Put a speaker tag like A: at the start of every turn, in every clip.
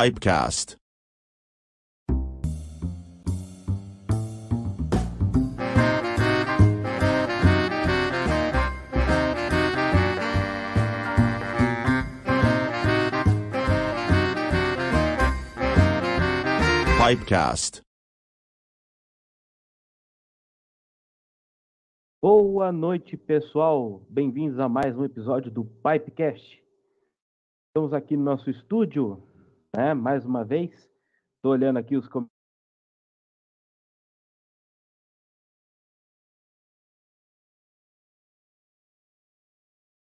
A: Pipecast. Pipecast.
B: Boa noite, pessoal. Bem-vindos a mais um episódio do Pipecast. Estamos aqui no nosso estúdio, né? Mais uma vez. Estou olhando aqui os com-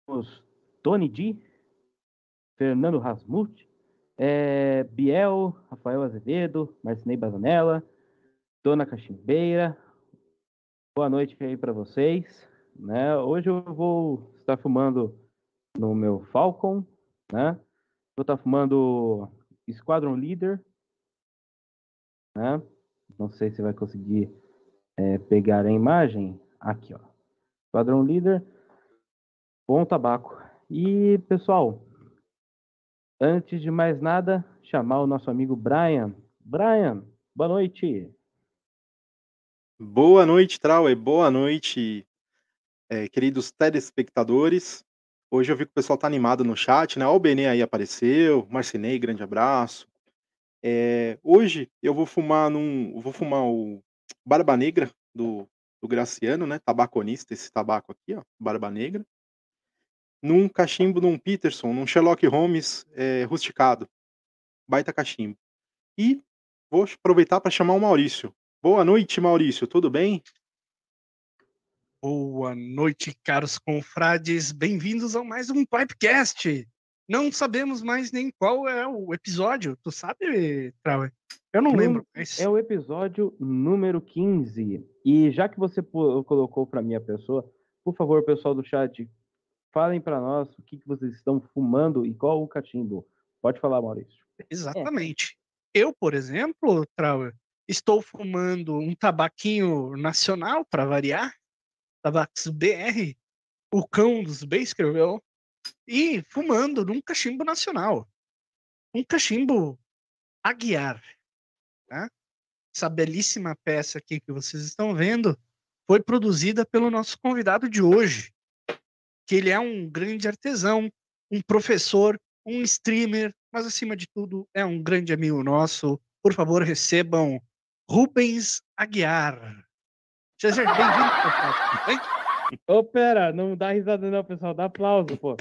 B: os Tony D, Fernando Rasmuth, eh, Biel, Rafael Azevedo, Marcinei Bazanella, Dona Cachimbeira. Boa noite aí para vocês. Né? Hoje eu vou estar fumando no meu Falcon, né? Vou estar fumando Squadron Leader, né? Não sei se vai conseguir eh, pegar a imagem. Aqui, ó. Squadron Leader, bom tabaco. E pessoal, antes de mais nada, chamar o nosso amigo Brian. Brian, boa noite.
C: Boa noite, Trauer. Boa noite, eh, queridos telespectadores. Hoje eu vi que o pessoal tá animado no chat, né? Ó, o Benê aí apareceu, Marcinei, grande abraço. Eh, hoje eu vou fumar num, vou fumar o Barba Negra do, do Graciano, né? Tabaconista, esse tabaco aqui, ó, Barba Negra. Num cachimbo, num Peterson, num Sherlock Holmes eh, rusticado. Baita cachimbo. E vou aproveitar para chamar o Maurício. Boa noite, Maurício. Tudo bem?
D: Boa noite, caros confrades. Bem-vindos a mais um Pipecast. Não sabemos mais nem qual é o episódio. Tu sabe, Trauer? Eu não lembro. Mas...
B: É o episódio número 15. E já que você colocou para minha pessoa, por favor, pessoal do chat, falem para nós o que, que vocês estão fumando e qual o cachimbo. Pode falar, Maurício.
D: Exatamente. Eu, por exemplo, Trauer, estou fumando um tabaquinho nacional, para variar, Tabax BR, o cão dos Baskerville, e fumando num cachimbo nacional. Um cachimbo Aguiar. Tá? Essa belíssima peça aqui que vocês estão vendo foi produzida pelo nosso convidado de hoje, que ele é um grande artesão, um professor, um streamer, mas acima de tudo é um grande amigo nosso. Por favor, recebam Rubens Aguiar. Seja bem-vindo, pessoal.
B: Ô, pera, não dá risada não, pessoal. Dá aplauso, pô.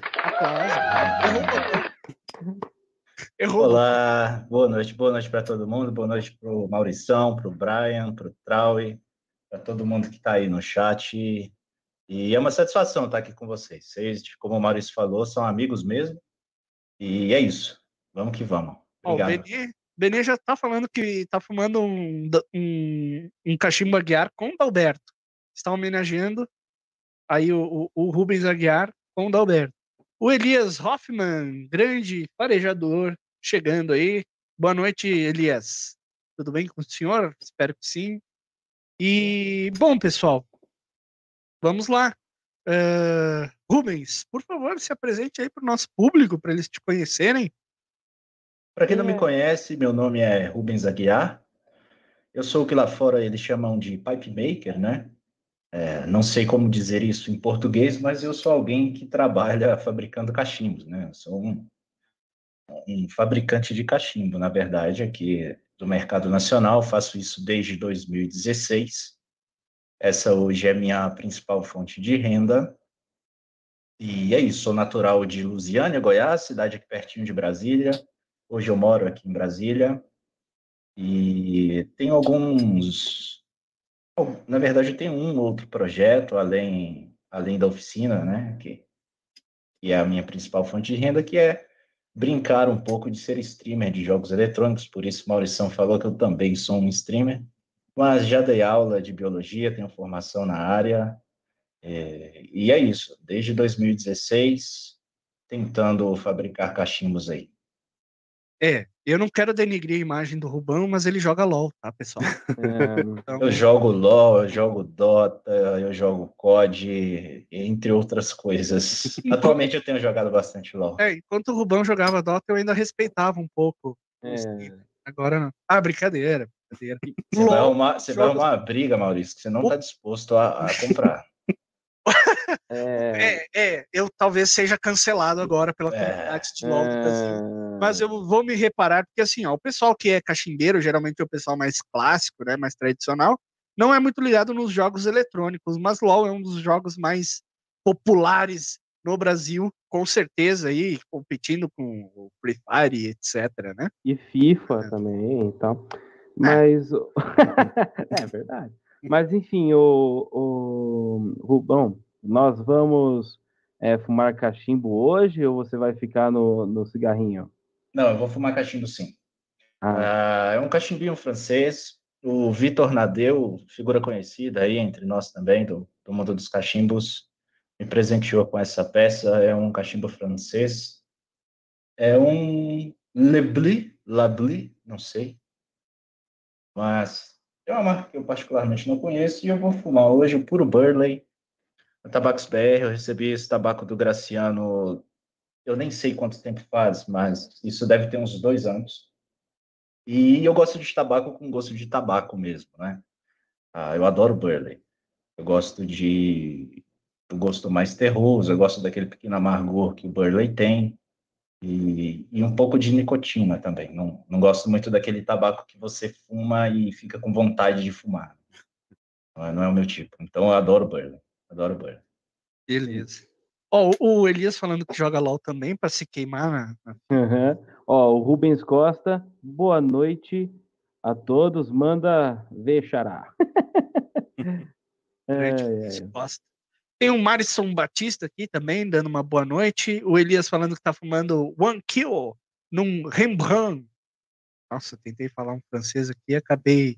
D: Errou.
E: Olá, boa noite, boa noite para todo mundo, boa noite para o Maurição, para o Brian, para o Traui, para todo mundo que está aí no chat. E é uma satisfação estar aqui com vocês. Vocês, como o Maurício falou, são amigos mesmo. E é isso. Vamos que vamos.
D: Ó, o
E: Obrigado.
D: Benê, já tá falando que tá fumando um, um, um cachimbo Aguiar com o Dalberto. Está homenageando aí o, o, o Rubens Aguiar com o Dalberto. O Elias Hoffman, grande farejador, chegando aí. Boa noite, Elias. Tudo bem com o senhor? Espero que sim. E, bom, pessoal, vamos lá. Eh, Rubens, por favor, se apresente aí para o nosso público, para eles te conhecerem.
E: Para quem não
B: É.
E: me conhece, meu nome é Rubens Aguiar. Eu sou o que lá fora eles chamam de pipe maker, né? É, não sei como dizer isso em português, mas eu sou alguém que trabalha fabricando cachimbos, né? Eu sou um, um fabricante de cachimbo, na verdade, aqui do mercado nacional. Faço isso desde 2016. Essa hoje é a minha principal fonte de renda. E é isso, sou natural de Lusiânia, Goiás, cidade aqui pertinho de Brasília. Hoje eu moro aqui em Brasília e tenho alguns. Na verdade, eu tenho um outro projeto além, além da oficina, né? Que, que é a minha principal fonte de renda, que é brincar um pouco de ser streamer de jogos eletrônicos. Por isso, Maurição falou que eu também sou um streamer. Mas já dei aula de biologia, tenho formação na área. é, e é isso, desde 2016, tentando fabricar cachimbos aí.
D: É, eu não quero denigrir a imagem do Rubão, mas ele joga LOL, tá, pessoal?
B: É,
D: Então,
E: Eu jogo LoL, eu jogo Dota, eu jogo COD, entre outras coisas. Atualmente eu tenho jogado bastante LoL.
D: é, enquanto o Rubão jogava Dota, eu ainda respeitava um pouco
B: É.
D: Agora não. Ah, brincadeira. brincadeira.
E: Você vai
D: LOL,
E: arrumar, você vai arrumar uma briga, Maurício, que você não está disposto a, a comprar.
B: É,
D: É, é, eu talvez seja cancelado agora pela
E: É,
D: comunidade de LOL do Brasil.
B: é,
D: Mas eu vou me reparar, porque assim, ó, o pessoal que é cachimbeiro, geralmente é o pessoal mais clássico, né, mais tradicional, não é muito ligado nos jogos eletrônicos, mas LoL é um dos jogos mais populares no Brasil, com certeza, aí, competindo com o Free Fire, etc, né?
B: E FIFA
D: É.
B: também e tal. Mas. o- é verdade. Mas enfim, o, o Rubão, nós vamos é, fumar cachimbo hoje ou você vai ficar no, no cigarrinho?
E: Não, eu vou fumar cachimbo sim.
B: Ah,
E: Ah, é um cachimbinho francês. O Vitor Nadeu, figura conhecida aí entre nós também, do, do mundo dos cachimbos, me presenteou com essa peça. É um cachimbo francês. É um Leblis, Labli, não sei. Mas é uma marca que eu particularmente não conheço e eu vou fumar hoje o Puro Burley, a Tabacos BR. Eu recebi esse tabaco do Graciano, eu nem sei quanto tempo faz, mas isso deve ter uns dois anos. E eu gosto de tabaco com gosto de tabaco mesmo, né? Ah, eu adoro Burley. Eu gosto de do gosto mais terroso, eu gosto daquele pequeno amargor que o Burley tem. E, e um pouco de nicotina também. Não, não gosto muito daquele tabaco que você fuma e fica com vontade de fumar. Não é, não é o meu tipo. Então eu adoro Burley. Adoro Burley.
D: Beleza. Ó, o o Elias falando que joga LoL também para se queimar
B: aham. Ó, o Rubens Costa, boa noite a todos. Manda ver, Xará. É, é.
D: Tem o Marison Batista aqui também, dando uma boa noite. O Elias falando que tá fumando One Kill num Rembrandt. Nossa, tentei falar um francês aqui e acabei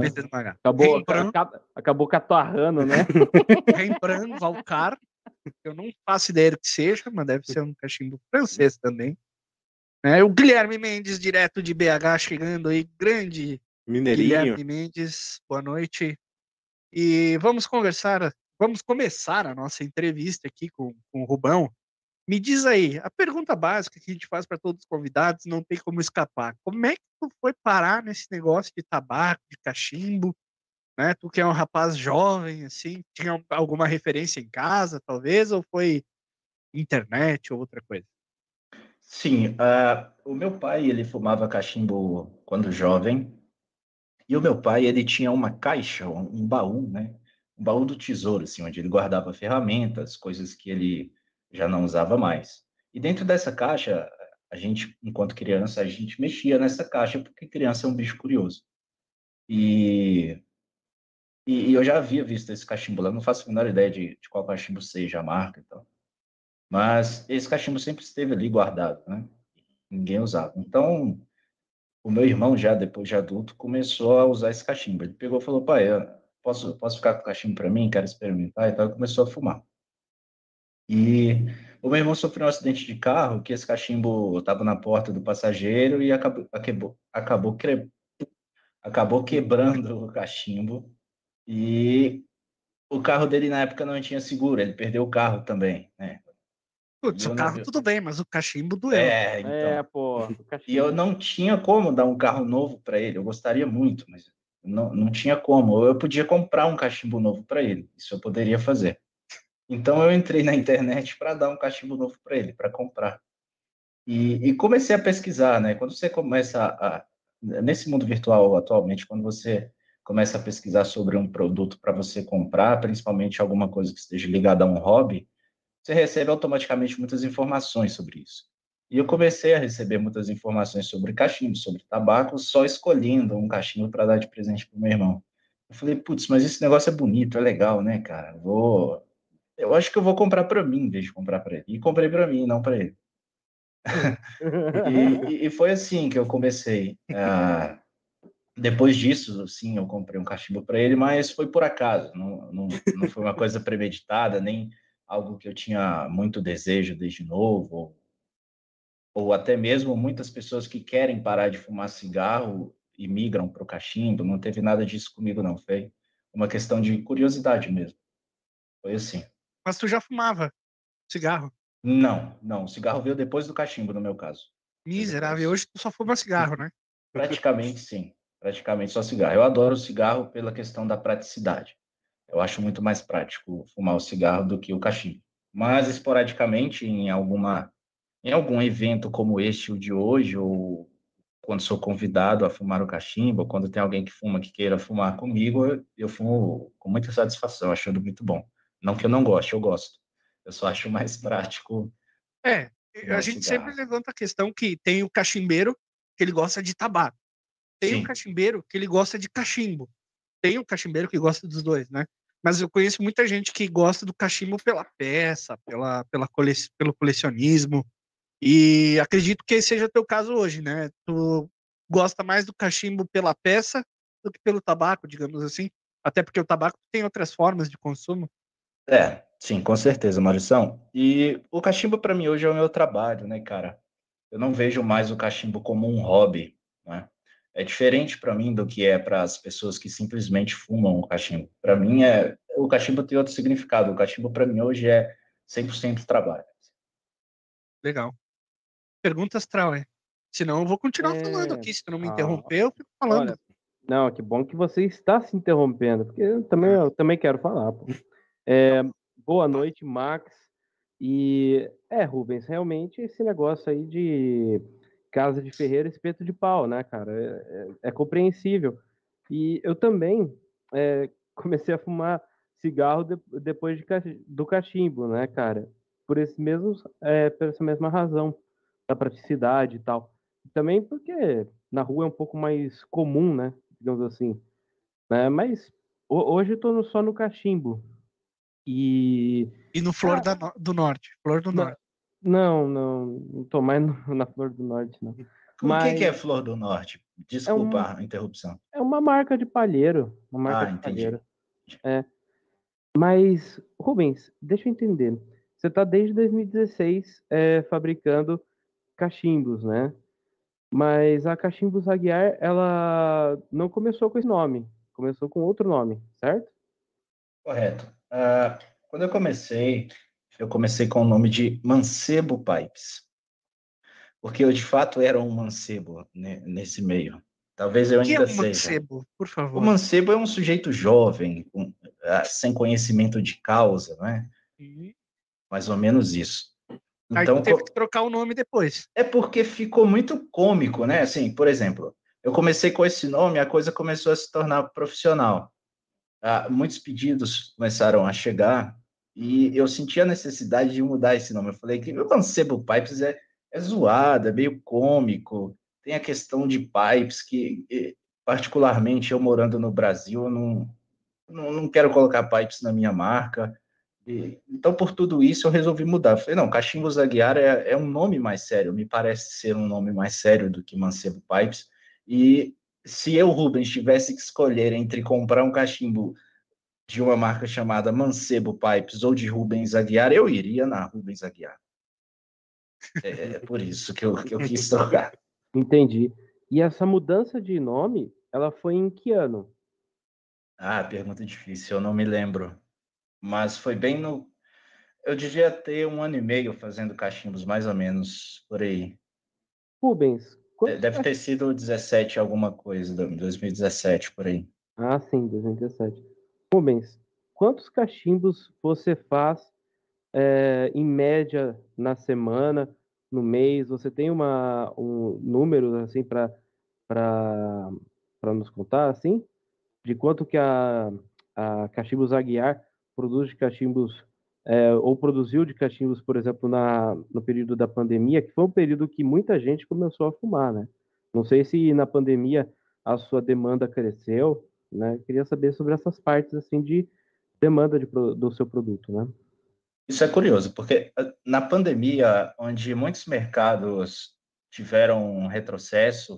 D: Metendo uma H.
B: Acabou,
D: Rembrandt,
B: acaba- acabou catarrando, né?
D: Rembrandt Valcar. Eu não faço ideia do que seja, mas deve ser um cachimbo francês também. Né? O Guilherme Mendes, direto de BH, chegando aí. Grande
C: Mineirinho.
D: Guilherme Mendes, boa noite. E vamos conversar, vamos começar a nossa entrevista aqui com, com o Rubão. Me diz aí, a pergunta básica que a gente faz para todos os convidados, não tem como escapar. Como é que tu foi parar nesse negócio de tabaco, de cachimbo? Né? Tu que é um rapaz jovem, assim, tinha alguma referência em casa, talvez, ou foi internet ou outra coisa?
E: Sim, ah, o meu pai, ele fumava cachimbo quando jovem, e o meu pai, ele tinha uma caixa, um baú, né? Um baú do tesouro, assim, onde ele guardava ferramentas, coisas que ele já não usava mais. E dentro dessa caixa, a gente, enquanto criança, a gente mexia nessa caixa, porque criança é um bicho curioso. E, e, e eu já havia visto esse cachimbo lá, não faço a menor ideia de, de qual cachimbo seja, a marca e tal. Mas esse cachimbo sempre esteve ali guardado, né? Ninguém usava. Então, o meu irmão, já depois de adulto, começou a usar esse cachimbo. Ele pegou e falou: pai, eu posso, posso ficar com o cachimbo para mim? Quero experimentar e tal. E começou a fumar. E o meu irmão sofreu um acidente de carro que esse cachimbo estava na porta do passageiro e acabou, acabou, acabou, cre- acabou quebrando o cachimbo. E o carro dele na época não tinha seguro, ele perdeu o carro também, né?
D: Putz, o
E: não
D: carro
E: vi-
D: tudo bem, mas o cachimbo doeu.
E: É, então.
B: É, pô.
E: E eu não tinha como dar um carro novo para ele. Eu gostaria muito, mas não, não tinha como. Eu podia comprar um cachimbo novo para ele. Isso eu poderia fazer. Então eu entrei na internet para dar um cachimbo novo para ele, para comprar. E, e comecei a pesquisar, né? Quando você começa a nesse mundo virtual atualmente, quando você começa a pesquisar sobre um produto para você comprar, principalmente alguma coisa que esteja ligada a um hobby, você recebe automaticamente muitas informações sobre isso. E eu comecei a receber muitas informações sobre cachimbo, sobre tabaco, só escolhendo um cachimbo para dar de presente para o meu irmão. Eu falei, putz, mas esse negócio é bonito, é legal, né, cara? Vou. Eu acho que eu vou comprar para mim, em vez de comprar para ele. E comprei para mim, não para ele. E, e- e foi assim que eu comecei. Ah, depois disso, sim, eu comprei um cachimbo para ele, mas foi por acaso. Não, não, não foi uma coisa premeditada, nem algo que eu tinha muito desejo desde novo, ou, ou até mesmo muitas pessoas que querem parar de fumar cigarro e migram para o cachimbo. Não teve nada disso comigo, não. Foi uma questão de curiosidade mesmo. Foi assim.
D: Mas tu já fumava cigarro?
E: Não, não. O cigarro veio depois do cachimbo, no meu caso.
D: Miserável, hoje tu só fuma cigarro, né?
E: Praticamente sim. Praticamente só cigarro. Eu adoro o cigarro pela questão da praticidade. Eu acho muito mais prático fumar o cigarro do que o cachimbo. Mas esporadicamente, em alguma em algum evento como este o de hoje, ou quando sou convidado a fumar o cachimbo, quando tem alguém que fuma que queira fumar comigo, eu, eu fumo com muita satisfação, achando muito bom. Não que eu não goste, eu gosto. Eu só acho mais prático.
D: É, a gente cigarro. sempre levanta a questão que tem o cachimbeiro que ele gosta de tabaco. Tem Sim. o cachimbeiro que ele gosta de cachimbo. Tem o cachimbeiro que gosta dos dois, né? Mas eu conheço muita gente que gosta do cachimbo pela peça, pela, pela cole, pelo colecionismo. E acredito que seja o teu caso hoje, né? Tu gosta mais do cachimbo pela peça do que pelo tabaco, digamos assim. Até porque o tabaco tem outras formas de consumo.
E: É, sim, com certeza, Maurição. E o cachimbo para mim hoje é o meu trabalho, né, cara? Eu não vejo mais o cachimbo como um hobby, né? É diferente para mim do que é para as pessoas que simplesmente fumam o cachimbo. Para mim é o cachimbo tem outro significado. O cachimbo para mim hoje é 100% trabalho.
D: Legal perguntas, Trauer. Senão eu vou continuar é... falando aqui. Se tu não me ah, interromper, eu fico falando. Olha,
B: não, que bom que você está se interrompendo, porque eu também, eu também quero falar. É, boa noite, Max. E é, Rubens, realmente esse negócio aí de casa de ferreira espeto de pau, né, cara? É, é, é compreensível. E eu também é, comecei a fumar cigarro de, depois de, do cachimbo, né, cara? Por esse mesmo, é, por essa mesma razão da praticidade e tal. Também porque na rua é um pouco mais comum, né? Digamos assim. Né? Mas hoje eu tô só no cachimbo. E.
D: E no Flor ah, da, do Norte. Flor do
B: não,
D: Norte.
B: Não, não. Não tô mais no, na Flor do Norte, não.
E: O Mas... que, é Flor do Norte? Desculpa é um, a interrupção.
B: É uma marca de palheiro. Uma marca ah, de entendi. palheiro. É. Mas, Rubens, deixa eu entender. Você está desde 2016 é, fabricando cachimbos, né? Mas a Cachimbos Aguiar, ela não começou com esse nome, começou com outro nome, certo?
E: Correto. Uh, quando eu comecei, eu comecei com o nome de Mancebo Pipes, porque eu de fato era um mancebo né, nesse meio. Talvez eu ainda seja. O que é um
D: mancebo, por favor?
E: O mancebo é um sujeito jovem, com, uh, sem conhecimento de causa, né? Uhum. Mais ou menos isso.
D: Então, Aí teve que trocar o nome depois.
E: É porque ficou muito cômico, né? Assim, por exemplo, eu comecei com esse nome, a coisa começou a se tornar profissional. Ah, muitos pedidos começaram a chegar e eu senti a necessidade de mudar esse nome. Eu falei que o Mancebo Pipes é, é zoado, é meio cômico. Tem a questão de pipes que, particularmente, eu morando no Brasil, eu não, não, não quero colocar pipes na minha marca. E, então, por tudo isso, eu resolvi mudar. falei, não, Cachimbos Aguiar é, é, um nome mais sério, me parece ser um nome mais sério do que Mancebo Pipes. E se eu, Rubens, tivesse que escolher entre comprar um cachimbo de uma marca chamada Mancebo Pipes ou de Rubens Aguiar, eu iria na Rubens Aguiar. É, é por isso que eu, que eu quis trocar.
B: Entendi. E essa mudança de nome, ela foi em que ano?
E: Ah, pergunta difícil, eu não me lembro mas foi bem no. Eu devia ter um ano e meio fazendo cachimbos, mais ou menos, por aí.
B: Rubens.
E: Deve ter sido 17 alguma coisa, 2017, por aí.
B: Ah, sim, 2017. Rubens, quantos cachimbos você faz é, em média na semana, no mês? Você tem uma, um número assim para nos contar, assim? De quanto que a, a Cachimbos Aguiar produz de cachimbos, é, ou produziu de cachimbos, por exemplo, na, no período da pandemia, que foi um período que muita gente começou a fumar, né? Não sei se na pandemia a sua demanda cresceu, né? Queria saber sobre essas partes, assim, de demanda de, do seu produto, né?
E: Isso é curioso, porque ah, na pandemia, onde muitos mercados tiveram um retrocesso,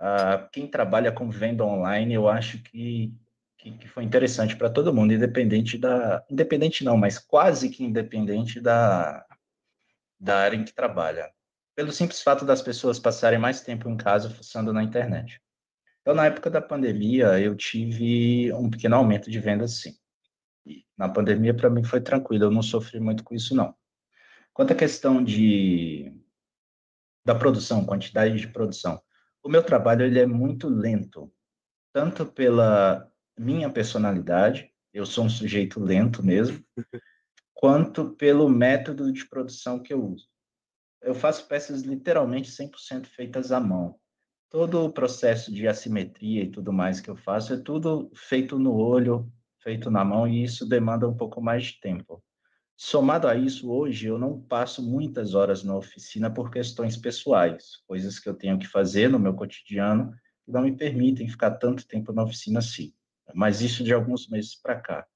E: uh, quem trabalha com venda online, eu acho que que, que foi interessante para todo mundo, independente da. Independente não, mas quase que independente da, da área em que trabalha. Pelo simples fato das pessoas passarem mais tempo em casa fuçando na internet. Então, na época da pandemia, eu tive um pequeno aumento de vendas, sim. E na pandemia, para mim, foi tranquilo, eu não sofri muito com isso, não. Quanto à questão de, da produção, quantidade de produção. O meu trabalho ele é muito lento, tanto pela minha personalidade, eu sou um sujeito lento mesmo, quanto pelo método de produção que eu uso. Eu faço peças literalmente 100% feitas à mão. Todo o processo de assimetria e tudo mais que eu faço é tudo feito no olho, feito na mão, e isso demanda um pouco mais de tempo. Somado a isso, hoje eu não passo muitas horas na oficina por questões pessoais, coisas que eu tenho que fazer no meu cotidiano que não me permitem ficar tanto tempo na oficina assim. Mas isso de alguns meses para cá.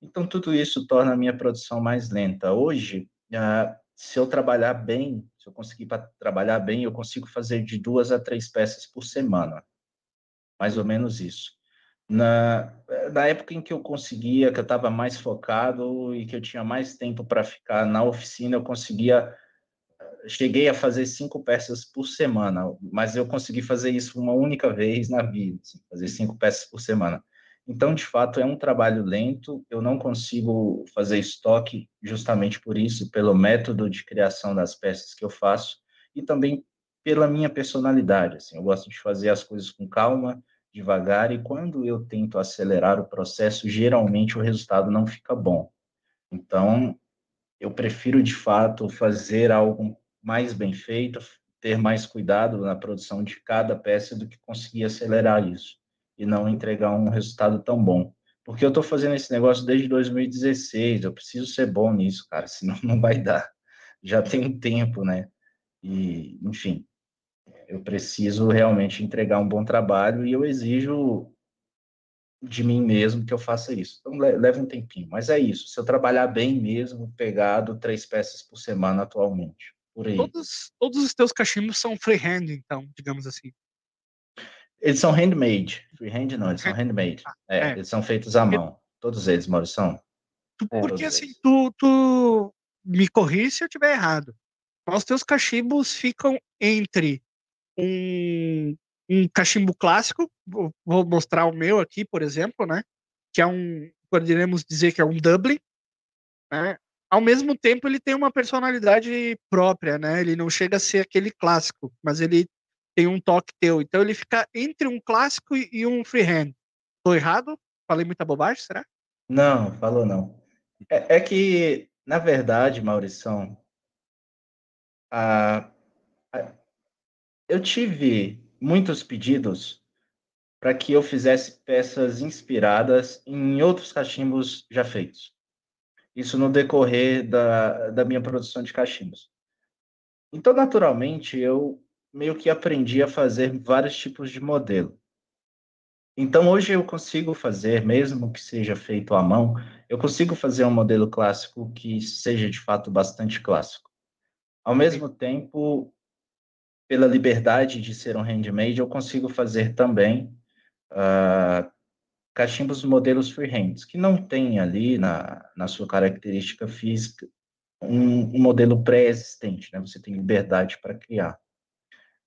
E: Então, tudo isso torna a minha produção mais lenta. Hoje, ah, se eu trabalhar bem, se eu conseguir trabalhar bem, eu consigo fazer de duas a três peças por semana. Mais ou menos isso na, na época em que eu conseguia, que eu estava mais focado e que eu tinha mais tempo para ficar na oficina, eu conseguia. Cheguei a fazer cinco peças por semana, mas eu consegui fazer isso uma única vez na vida, assim, fazer cinco peças por semana. Então, de fato, é um trabalho lento, eu não consigo fazer estoque justamente por isso, pelo método de criação das peças que eu faço e também pela minha personalidade. Assim, eu gosto de fazer as coisas com calma, devagar e quando eu tento acelerar o processo, geralmente o resultado não fica bom. Então, eu prefiro de fato fazer algo mais bem feito, ter mais cuidado na produção de cada peça do que conseguir acelerar isso e não entregar um resultado tão bom. Porque eu estou fazendo esse negócio desde 2016, eu preciso ser bom nisso, cara, senão não vai dar. Já tem um tempo, né? E, enfim, eu preciso realmente entregar um bom trabalho e eu exijo de mim mesmo que eu faça isso. Então leva um tempinho, mas é isso. Se eu trabalhar bem mesmo, pegado três peças por semana atualmente, por aí.
D: Todos, todos os teus cachimbos são freehand, então, digamos assim.
E: Eles são handmade. Freehand não, eles são handmade. É, é. Eles são feitos à mão. Todos eles, Maurição.
D: Porque assim, tu, tu me corri se eu estiver errado. Mas os teus cachimbos ficam entre um, um cachimbo clássico, vou, vou mostrar o meu aqui, por exemplo, né? Que é um, poderíamos dizer que é um Dublin, né? Ao mesmo tempo, ele tem uma personalidade própria, né? Ele não chega a ser aquele clássico, mas ele tem um toque teu. Então ele fica entre um clássico e um freehand. Tô errado? Falei muita bobagem, será?
E: Não, falou não. É, é que, na verdade, Maurição, a, a, eu tive muitos pedidos para que eu fizesse peças inspiradas em outros cachimbos já feitos. Isso no decorrer da, da minha produção de cachimbos. Então, naturalmente, eu meio que aprendi a fazer vários tipos de modelo. Então, hoje eu consigo fazer, mesmo que seja feito à mão, eu consigo fazer um modelo clássico que seja de fato bastante clássico. Ao mesmo tempo, pela liberdade de ser um handmade, eu consigo fazer também uh, cachimbos modelos freehands, que não tem ali na, na sua característica física um, um modelo pré-existente, né? Você tem liberdade para criar.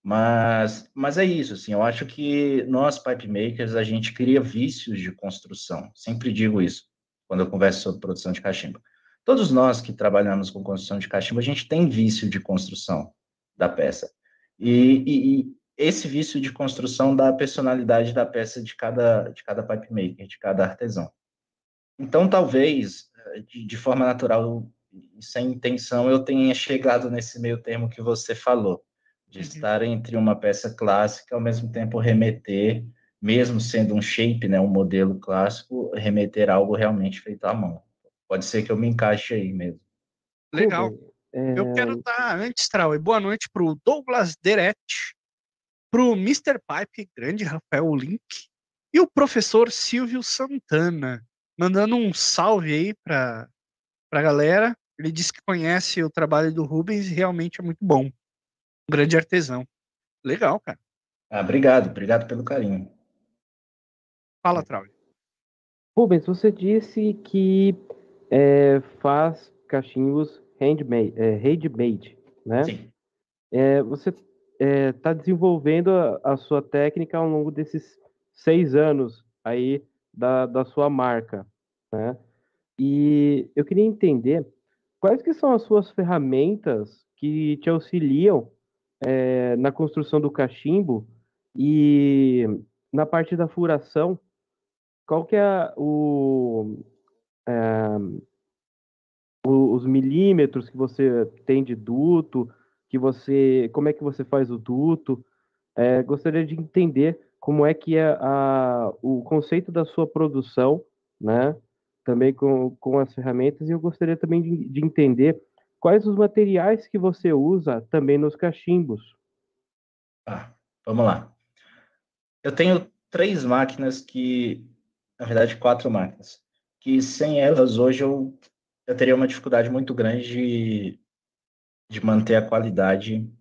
E: Mas, mas é isso, assim, eu acho que nós, pipe makers, a gente cria vícios de construção. Sempre digo isso quando eu converso sobre produção de cachimbo. Todos nós que trabalhamos com construção de cachimbo, a gente tem vício de construção da peça. E, e, e, esse vício de construção da personalidade da peça de cada, de cada pipe maker, de cada artesão. Então, talvez, de, de forma natural sem intenção, eu tenha chegado nesse meio termo que você falou, de uhum. estar entre uma peça clássica, ao mesmo tempo remeter, mesmo sendo um shape, né, um modelo clássico, remeter algo realmente feito à mão. Pode ser que eu me encaixe aí mesmo.
D: Legal. É... Eu quero dar, antes, Trau, boa noite para o Douglas Deretti, para o Mr. Pipe, grande Rafael Link, e o professor Silvio Santana, mandando um salve aí para a galera. Ele disse que conhece o trabalho do Rubens e realmente é muito bom. Um grande artesão. Legal, cara.
E: Ah, obrigado, obrigado pelo carinho.
D: Fala, Trau.
B: Rubens, você disse que é, faz cachimbos handmade, é, handmade né? Sim. É, você está é, desenvolvendo a, a, sua técnica ao longo desses seis anos aí da, da sua marca, né? E eu queria entender quais que são as suas ferramentas que te auxiliam é, na construção do cachimbo e na parte da furação, qual que é o, é, os milímetros que você tem de duto, que você, como é que você faz o duto? É, gostaria de entender como é que é a, o conceito da sua produção, né? Também com, com as ferramentas, e eu gostaria também de, de entender quais os materiais que você usa também nos cachimbos.
E: Ah, vamos lá. Eu tenho três máquinas que, na verdade, quatro máquinas, que sem elas hoje eu, eu teria uma dificuldade muito grande de, de manter a qualidade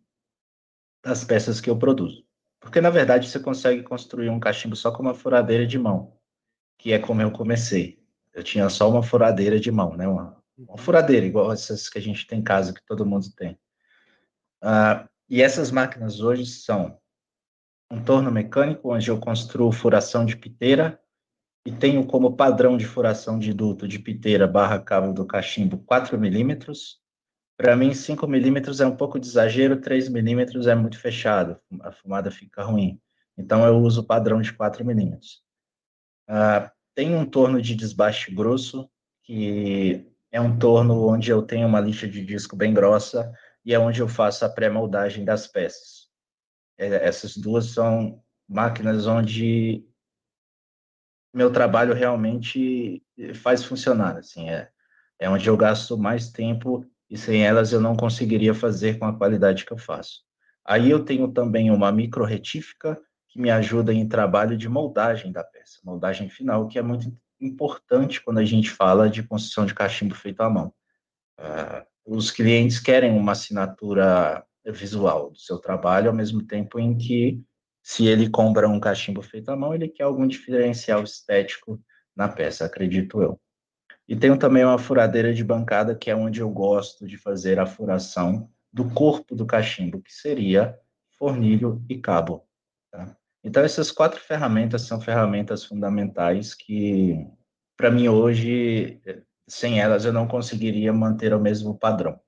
E: das peças que eu produzo. Porque, na verdade, você consegue construir um cachimbo só com uma furadeira de mão, que é como eu comecei. Eu tinha só uma furadeira de mão, né? Uma, uma furadeira, igual essas que a gente tem em casa, que todo mundo tem. Uh, e essas máquinas hoje são um torno mecânico, onde eu construo furação de piteira e tenho como padrão de furação de duto de piteira barra cabo do cachimbo 4 milímetros. Para mim, 5 milímetros é um pouco de exagero, 3 milímetros é muito fechado, a fumada fica ruim. Então, eu uso o padrão de 4 milímetros. Uh, tem um torno de desbaste grosso, que é um torno onde eu tenho uma lixa de disco bem grossa e é onde eu faço a pré-moldagem das peças. É, essas duas são máquinas onde meu trabalho realmente faz funcionar, assim, é, é onde eu gasto mais tempo e sem elas eu não conseguiria fazer com a qualidade que eu faço. Aí eu tenho também uma micro retífica que me ajuda em trabalho de moldagem da peça, moldagem final, que é muito importante quando a gente fala de construção de cachimbo feito à mão. Uh, os clientes querem uma assinatura visual do seu trabalho, ao mesmo tempo em que, se ele compra um cachimbo feito à mão, ele quer algum diferencial estético na peça, acredito eu. E tenho também uma furadeira de bancada, que é onde eu gosto de fazer a furação do corpo do cachimbo, que seria fornilho e cabo. Tá? Então, essas quatro ferramentas são ferramentas fundamentais que, para mim, hoje, sem elas, eu não conseguiria manter o mesmo padrão.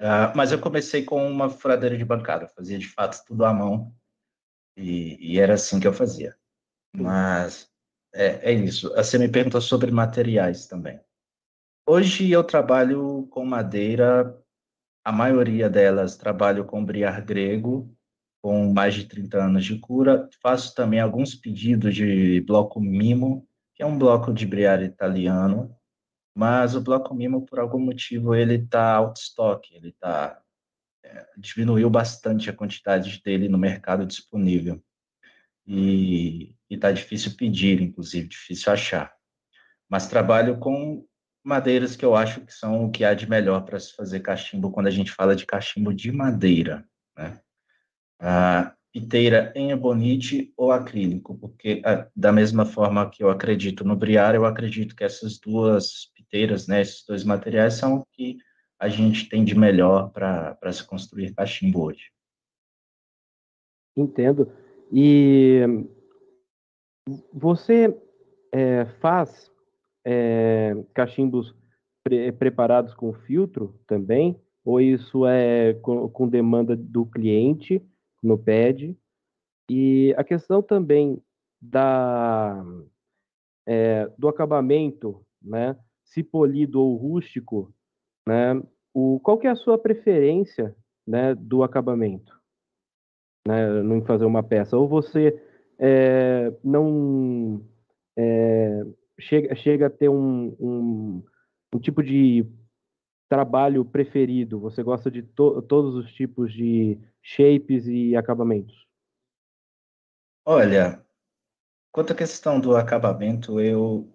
E: Uh, mas eu comecei com uma furadeira de bancada, fazia de fato tudo à mão e, e era assim que eu fazia. Mas é, é, isso. Você me perguntou sobre materiais também. Hoje eu trabalho com madeira, a maioria delas trabalho com briar grego, com mais de 30 anos de cura. Faço também alguns pedidos de bloco mimo, que é um bloco de briar italiano, mas o bloco Mimo, por algum motivo, ele está out stock, ele tá, é, diminuiu bastante a quantidade dele no mercado disponível. E está difícil pedir, inclusive, difícil achar. Mas trabalho com madeiras que eu acho que são o que há de melhor para se fazer cachimbo quando a gente fala de cachimbo de madeira, né? Ah, piteira em ebonite ou acrílico, porque ah, da mesma forma que eu acredito no briar, eu acredito que essas duas piteiras, né, esses dois materiais são o que a gente tem de melhor para se construir cachimbo hoje.
B: Entendo. E você é, faz é, cachimbos pre preparados com filtro também? Ou isso é com, com demanda do cliente? No pad. E a questão também da, é, do acabamento, né, se polido ou rústico, né, o, qual que é a sua preferência né, do acabamento né, em fazer uma peça? Ou você é, não é, chega, chega a ter um, um, um tipo de trabalho preferido? Você gosta de to todos os tipos de shapes e acabamentos?
E: Olha, quanto à questão do acabamento, eu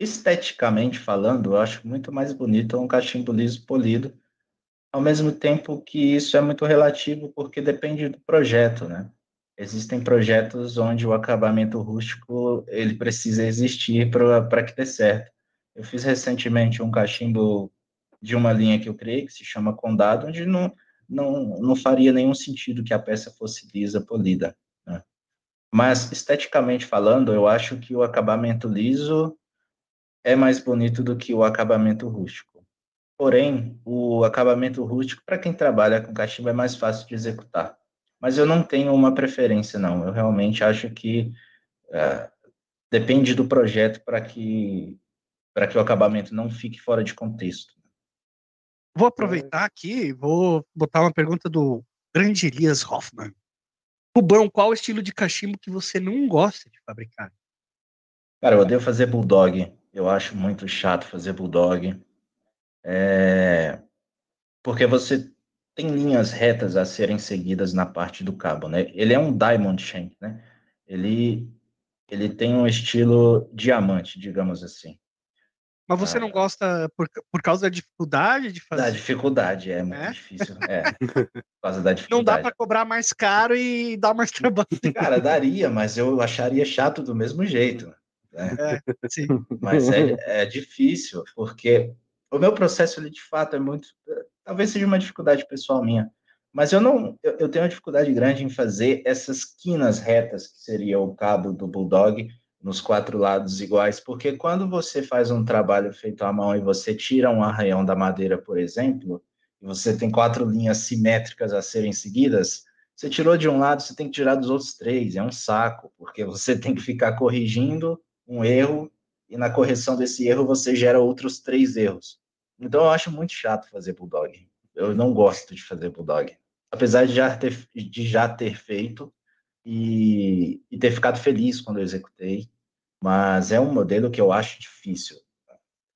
E: esteticamente falando, eu acho muito mais bonito um cachimbo liso polido, ao mesmo tempo que isso é muito relativo porque depende do projeto, né? Existem projetos onde o acabamento rústico ele precisa existir para que dê certo. Eu fiz recentemente um cachimbo de uma linha que eu criei, que se chama Condado, onde não, não, não faria nenhum sentido que a peça fosse lisa, polida. Né? Mas, esteticamente falando, eu acho que o acabamento liso é mais bonito do que o acabamento rústico. Porém, o acabamento rústico, para quem trabalha com cachimbo, é mais fácil de executar. Mas eu não tenho uma preferência, não. Eu realmente acho que é, depende do projeto para que, que o acabamento não fique fora de contexto.
D: Vou aproveitar aqui, vou botar uma pergunta do grande Elias Hoffman. Rubão, qual o estilo de cachimbo que você não gosta de fabricar?
E: Cara, eu odeio fazer bulldog. Eu acho muito chato fazer bulldog. É... Porque você tem linhas retas a serem seguidas na parte do cabo, né? Ele é um diamond shank, né? Ele, ele tem um estilo diamante, digamos assim.
D: Mas você ah, não gosta por, por causa da dificuldade de fazer?
E: Da dificuldade, é muito é? difícil. É, por causa da dificuldade.
D: Não dá para cobrar mais caro e dar mais trabalho.
E: Cara, daria, mas eu acharia chato do mesmo jeito. Né? É, sim. Mas é, é difícil, porque o meu processo, ele, de fato, é muito. Talvez seja uma dificuldade pessoal minha, mas eu não. Eu, eu tenho uma dificuldade grande em fazer essas quinas retas, que seria o cabo do Bulldog, nos quatro lados iguais, porque quando você faz um trabalho feito à mão e você tira um arranhão da madeira, por exemplo, e você tem quatro linhas simétricas a serem seguidas, você tirou de um lado, você tem que tirar dos outros três, é um saco, porque você tem que ficar corrigindo um erro e na correção desse erro você gera outros três erros. Então eu acho muito chato fazer bulldog. Eu não gosto de fazer bulldog, apesar de já ter, de já ter feito e, e ter ficado feliz quando eu executei, mas é um modelo que eu acho difícil.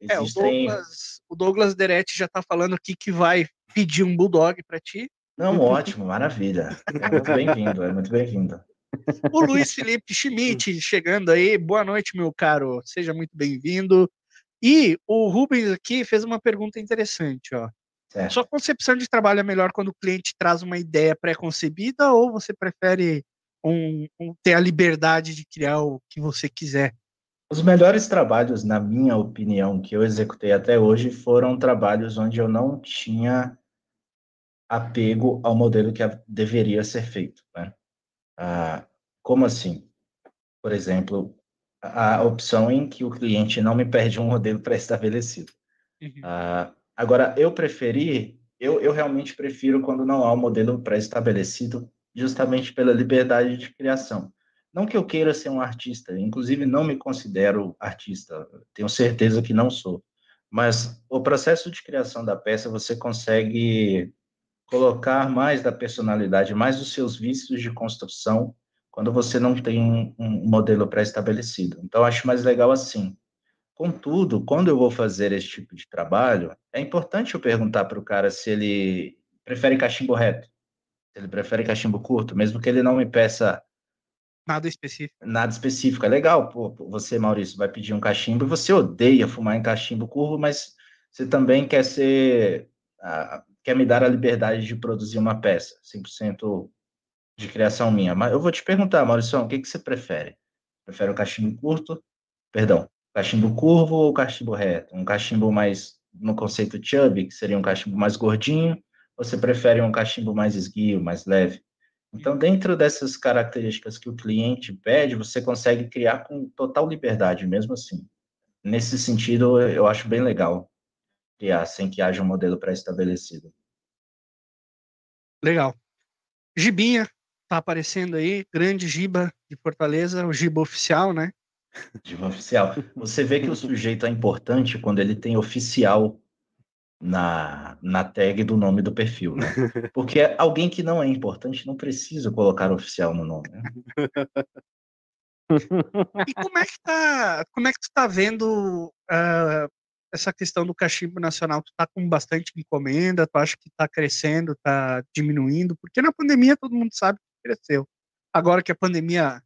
D: Existem... É, o Douglas, o Douglas Deretti já está falando aqui que vai pedir um bulldog para ti.
E: Não, ótimo, maravilha. É muito bem-vindo, é muito bem-vindo.
D: O Luiz Felipe Schmidt chegando aí. Boa noite, meu caro. Seja muito bem-vindo. E o Rubens aqui fez uma pergunta interessante, ó. Certo. Sua concepção de trabalho é melhor quando o cliente traz uma ideia pré-concebida ou você prefere um, um, ter a liberdade de criar o que você quiser?
E: Os melhores trabalhos, na minha opinião, que eu executei até hoje foram trabalhos onde eu não tinha apego ao modelo que deveria ser feito. Né? Ah, como assim? Por exemplo, a opção em que o cliente não me perde um modelo pré-estabelecido. Uhum. Ah, agora, eu preferi, eu, eu realmente prefiro quando não há um modelo pré-estabelecido, justamente pela liberdade de criação. Não que eu queira ser um artista, inclusive não me considero artista, tenho certeza que não sou. Mas o processo de criação da peça você consegue colocar mais da personalidade, mais dos seus vícios de construção, quando você não tem um, um modelo pré-estabelecido. Então, acho mais legal assim. Contudo, quando eu vou fazer esse tipo de trabalho, é importante eu perguntar para o cara se ele prefere cachimbo reto, ele prefere cachimbo curto, mesmo que ele não me peça
D: nada específico.
E: Nada específico. É legal, pô, você, Maurício, vai pedir um cachimbo e você odeia fumar em cachimbo curvo, mas você também quer ser ah, quer me dar a liberdade de produzir uma peça, 100% de criação minha. Mas eu vou te perguntar, Maurício, o que, que você prefere? Prefere o cachimbo curto? Perdão, cachimbo curvo ou cachimbo reto? Um cachimbo mais no conceito chubby, que seria um cachimbo mais gordinho, você prefere um cachimbo mais esguio, mais leve? Então, dentro dessas características que o cliente pede, você consegue criar com total liberdade, mesmo assim. Nesse sentido, eu acho bem legal criar sem que haja um modelo pré-estabelecido.
D: Legal. Gibinha tá aparecendo aí, grande Giba de Fortaleza, o Giba oficial, né?
E: Giba oficial. Você vê que o sujeito é importante quando ele tem oficial na, na tag do nome do perfil, né? Porque alguém que não é importante não precisa colocar oficial no nome. Né?
D: E como é que tá, como é que tu tá vendo uh, essa questão do cachimbo nacional, tu tá com bastante encomenda, tu acha que tá crescendo, tá diminuindo? Porque na pandemia todo mundo sabe que cresceu. Agora que a pandemia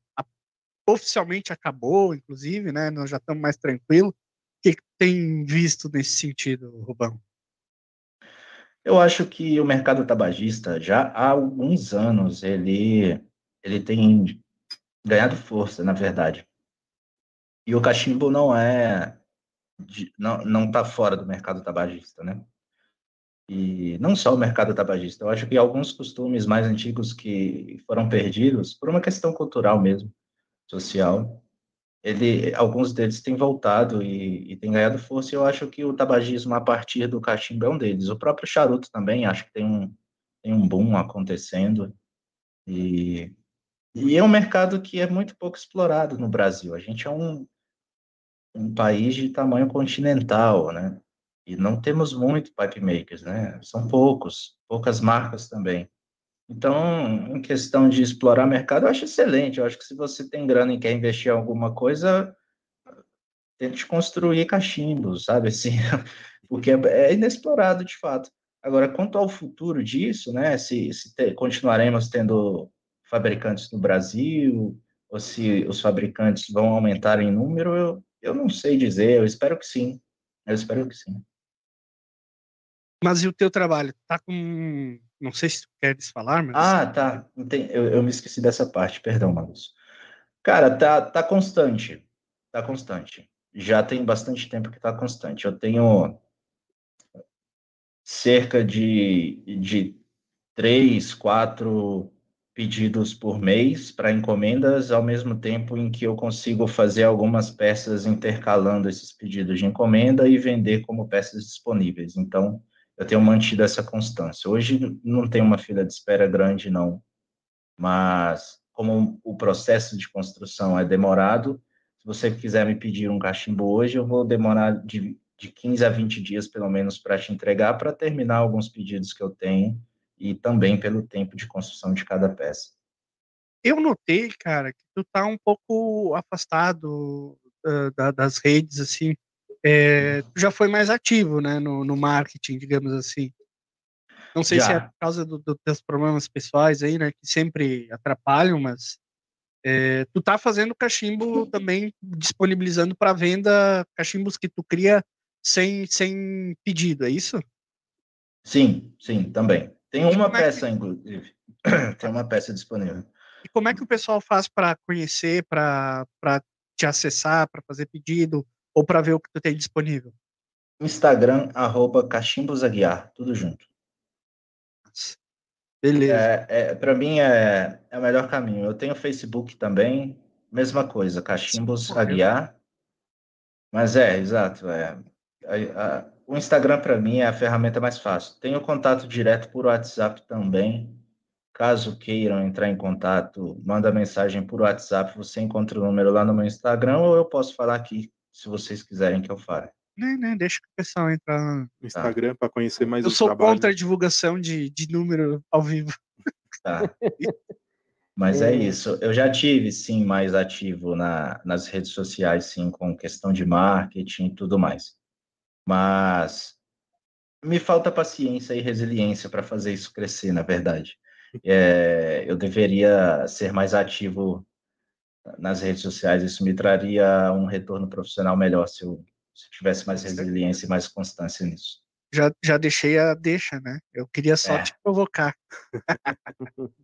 D: oficialmente acabou, inclusive, né, nós já estamos mais tranquilos, o que, que tem visto nesse sentido, Rubão?
E: Eu acho que o mercado tabagista já há alguns anos ele ele tem ganhado força, na verdade. E o cachimbo não é não não está fora do mercado tabagista, né? E não só o mercado tabagista, eu acho que alguns costumes mais antigos que foram perdidos por uma questão cultural mesmo, social, ele, alguns deles têm voltado e, e têm ganhado força. E eu acho que o tabagismo a partir do cachimbo é um deles. O próprio charuto também, acho que tem um, tem um boom acontecendo. E, e é um mercado que é muito pouco explorado no Brasil. A gente é um, um país de tamanho continental, né? E não temos muito pipe makers, né? São poucos, poucas marcas também. Então, em questão de explorar mercado, eu acho excelente. Eu acho que se você tem grana e quer investir em alguma coisa, tente construir cachimbos, sabe? Assim, porque é inexplorado de fato. Agora, quanto ao futuro disso, né? Se, se te, continuaremos tendo fabricantes no Brasil, ou se os fabricantes vão aumentar em número, eu, eu não sei dizer. Eu espero que sim. Eu espero que sim.
D: Mas e o teu trabalho? Tá com não sei se tu queres falar, mas.
E: Ah, tá. Eu, eu me esqueci dessa parte, perdão, Marcos. Cara, tá, tá constante. Tá constante. Já tem bastante tempo que tá constante. Eu tenho cerca de, de três, quatro pedidos por mês para encomendas, ao mesmo tempo em que eu consigo fazer algumas peças intercalando esses pedidos de encomenda e vender como peças disponíveis. Então, eu tenho mantido essa constância. Hoje não tem uma fila de espera grande, não, mas como o processo de construção é demorado, se você quiser me pedir um cachimbo hoje, eu vou demorar de, de 15 a 20 dias, pelo menos, para te entregar, para terminar alguns pedidos que eu tenho e também pelo tempo de construção de cada peça.
D: Eu notei, cara, que tu tá um pouco afastado uh, da, das redes, assim, é, já foi mais ativo, né, no, no marketing, digamos assim. Não sei já. se é por causa do, do, dos problemas pessoais aí, né, que sempre atrapalham, mas é, tu tá fazendo cachimbo também disponibilizando para venda cachimbos que tu cria sem, sem pedido, é isso?
E: Sim, sim, também. Tem uma é peça, que... inclusive. Tem uma peça disponível.
D: E como é que o pessoal faz para conhecer, para te acessar, para fazer pedido? Ou para ver o que tu tem disponível?
E: Instagram, arroba Cachimbosaguiar, tudo junto.
D: Beleza.
E: É, é, para mim é, é o melhor caminho. Eu tenho Facebook também, mesma coisa, Cachimbos Aguiar. Mas é, exato. É, a, a, o Instagram para mim é a ferramenta mais fácil. Tenho contato direto por WhatsApp também. Caso queiram entrar em contato, manda mensagem por WhatsApp. Você encontra o número lá no meu Instagram ou eu posso falar aqui se vocês quiserem que eu fale.
D: Não, não, deixa que o pessoal entrar no
C: Instagram tá. para conhecer mais
D: Eu sou contra a divulgação de, de número ao vivo.
E: Tá. Mas é. é isso. Eu já tive, sim, mais ativo na, nas redes sociais, sim, com questão de marketing e tudo mais. Mas me falta paciência e resiliência para fazer isso crescer, na verdade. É, eu deveria ser mais ativo nas redes sociais, isso me traria um retorno profissional melhor se eu, se eu tivesse mais resiliência e mais constância nisso.
D: Já, já deixei a deixa, né? Eu queria só é. te provocar.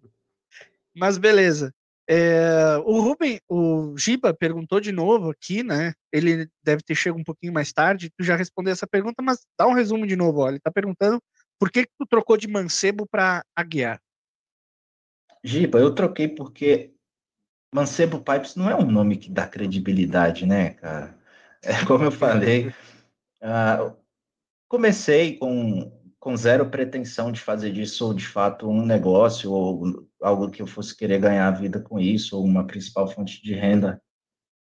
D: Mas beleza. É, o Ruben, o Giba perguntou de novo aqui, né? Ele deve ter chegado um pouquinho mais tarde. Tu já respondeu essa pergunta, mas dá um resumo de novo. Olha, ele tá perguntando por que, que tu trocou de mancebo para Aguiar?
E: Giba, eu troquei porque Mancebo Pipes não é um nome que dá credibilidade, né, cara? É como eu falei, uh, comecei com, com zero pretensão de fazer disso de fato um negócio ou algo que eu fosse querer ganhar a vida com isso ou uma principal fonte de renda.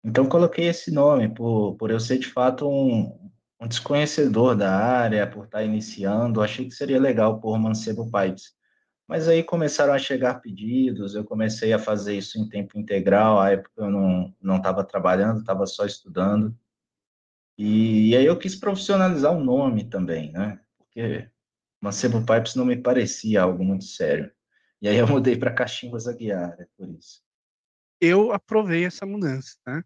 E: Então coloquei esse nome por, por eu ser de fato um, um desconhecedor da área, por estar iniciando, achei que seria legal por Mancebo Pipes. Mas aí começaram a chegar pedidos, eu comecei a fazer isso em tempo integral, à época eu não não estava trabalhando, estava só estudando. E, e, aí eu quis profissionalizar o nome também, né? Porque Mancebo Pipes não me parecia algo muito sério. E aí eu mudei para Cachimbas Aguiar, é por isso.
D: Eu aprovei essa mudança, né?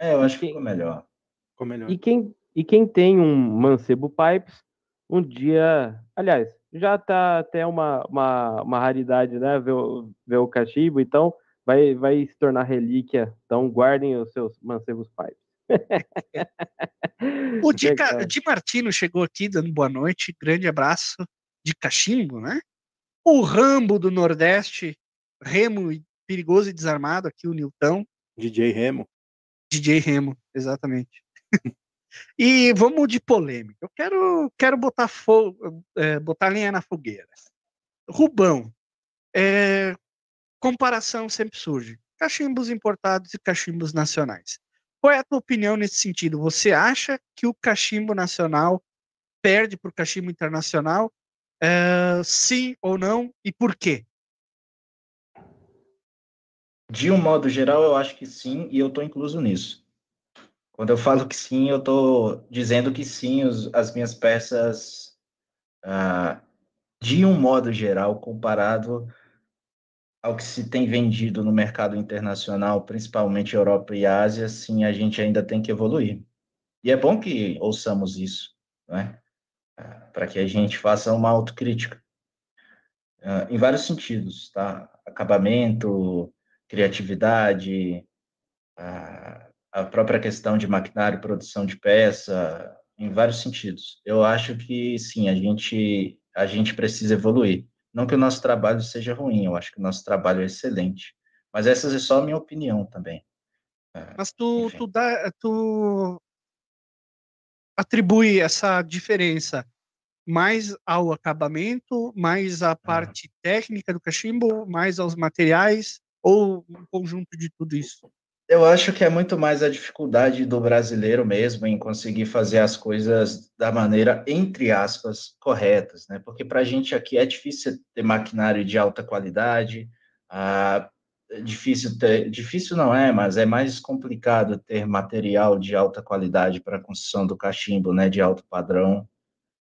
E: É, eu acho que ficou melhor.
B: Ficou melhor. E quem, e quem tem um Mancebo Pipes, um dia, aliás, já tá até uma, uma, uma raridade, né? Ver, o, ver o cachimbo, então vai, vai se tornar relíquia. Então guardem os seus mancebos pais.
D: o Di, Di Martino chegou aqui dando boa noite, grande abraço de cachimbo, né? O Rambo do Nordeste, Remo perigoso e desarmado aqui, o Nilton.
C: DJ Remo.
D: DJ Remo, exatamente. e vamos de polêmica. Eu quero, quero botar, fogo, é, botar linha na fogueira. Rubão, é, comparação sempre surge. Cachimbos importados e cachimbos nacionais. Qual é a tua opinião nesse sentido? Você acha que o cachimbo nacional perde para o cachimbo internacional? É, sim ou não? E por quê?
E: De um modo geral, eu acho que sim, e eu estou incluso nisso. Quando eu falo que sim, eu estou dizendo que sim, os, as minhas peças, ah, de um modo geral, comparado ao que se tem vendido no mercado internacional, principalmente Europa e Ásia, sim, a gente ainda tem que evoluir. E é bom que ouçamos isso, né? para que a gente faça uma autocrítica. Uh, em vários sentidos, tá? Acabamento, criatividade, a própria questão de maquinário, produção de peça, em vários sentidos. Eu acho que sim, a gente a gente precisa evoluir. Não que o nosso trabalho seja ruim, eu acho que o nosso trabalho é excelente. Mas essa é só a minha opinião também.
D: É, Mas tu, tu, dá, tu atribui essa diferença mais ao acabamento, mais à parte técnica do cachimbo, mais aos materiais, ou um conjunto de tudo isso?
E: Eu acho que é muito mais a dificuldade do brasileiro mesmo em conseguir fazer as coisas da maneira, entre aspas, corretas, né? Porque para a gente aqui é difícil ter maquinário de alta qualidade, ah, difícil ter, difícil não é, mas é mais complicado ter material de alta qualidade para a construção do cachimbo, né, de alto padrão.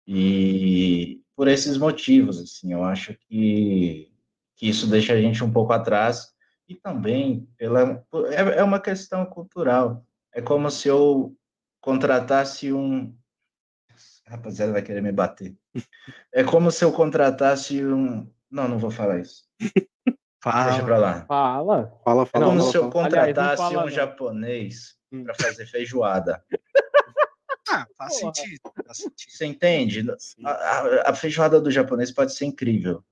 E: E por esses motivos, assim, eu acho que, que isso deixa a gente um pouco atrás e também pela é, é uma questão cultural. É como se eu contratasse um rapaziada vai querer me bater. É como se eu contratasse um não, não vou falar isso.
B: Fala.
E: Deixa pra lá.
B: Fala.
C: Fala, fala.
E: É como
C: não,
E: se eu contratasse
B: Aliás,
E: um
B: não.
E: japonês
B: Hum.
E: para fazer feijoada.
D: Ah, faz
B: Porra.
D: sentido, faz sentido.
E: Você entende? A, a- a feijoada do japonês pode ser incrível.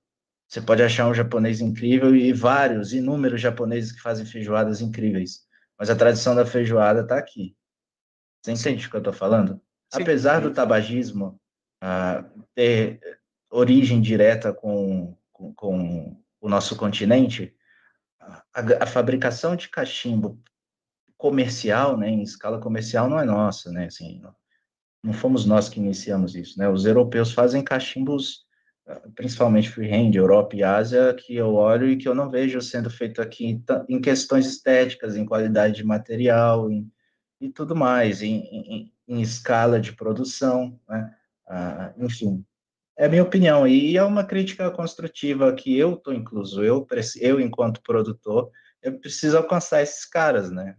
E: Você pode achar um japonês incrível e vários, inúmeros japoneses que fazem feijoadas incríveis. Mas a tradição da feijoada está aqui. Você entende o que eu estou falando?
D: Sim.
E: Apesar do tabagismo ah, ter origem direta com, com, com o nosso continente, a, a fabricação de cachimbo comercial, né, em escala comercial, não é nossa, né? Assim, não, não fomos nós que iniciamos isso, né? Os europeus fazem cachimbos, principalmente freehand, Europa e Ásia, que eu olho e que eu não vejo sendo feito aqui em, questões estéticas, em qualidade de material, em, e tudo mais, em, em, em escala de produção, né? Ah, enfim, é a minha opinião, e é uma crítica construtiva que eu estou incluso, eu, eu, enquanto produtor, eu preciso alcançar esses caras, né?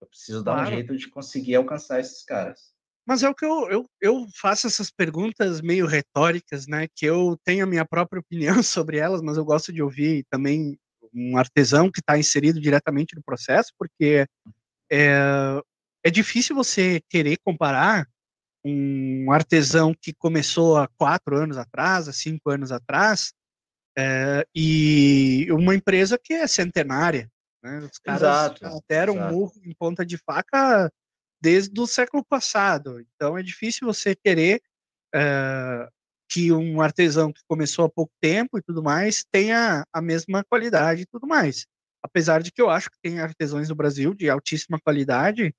E: Eu preciso dar um
D: Claro.
E: jeito de conseguir alcançar esses caras.
D: Mas é o que eu, eu, eu faço essas perguntas meio retóricas, né? Que eu tenho a minha própria opinião sobre elas, mas eu gosto de ouvir também um artesão que está inserido diretamente no processo, porque é, é difícil você querer comparar um artesão que começou há quatro anos atrás, há cinco anos atrás, é, e uma empresa que é centenária. Né? Os caras
E: Exato,
D: deram um
E: exato.
D: murro em ponta de faca desde o século passado. Então é difícil você querer é, que um artesão que começou há pouco tempo e tudo mais tenha a mesma qualidade e tudo mais. Apesar de que eu acho que tem artesãos no Brasil de altíssima qualidade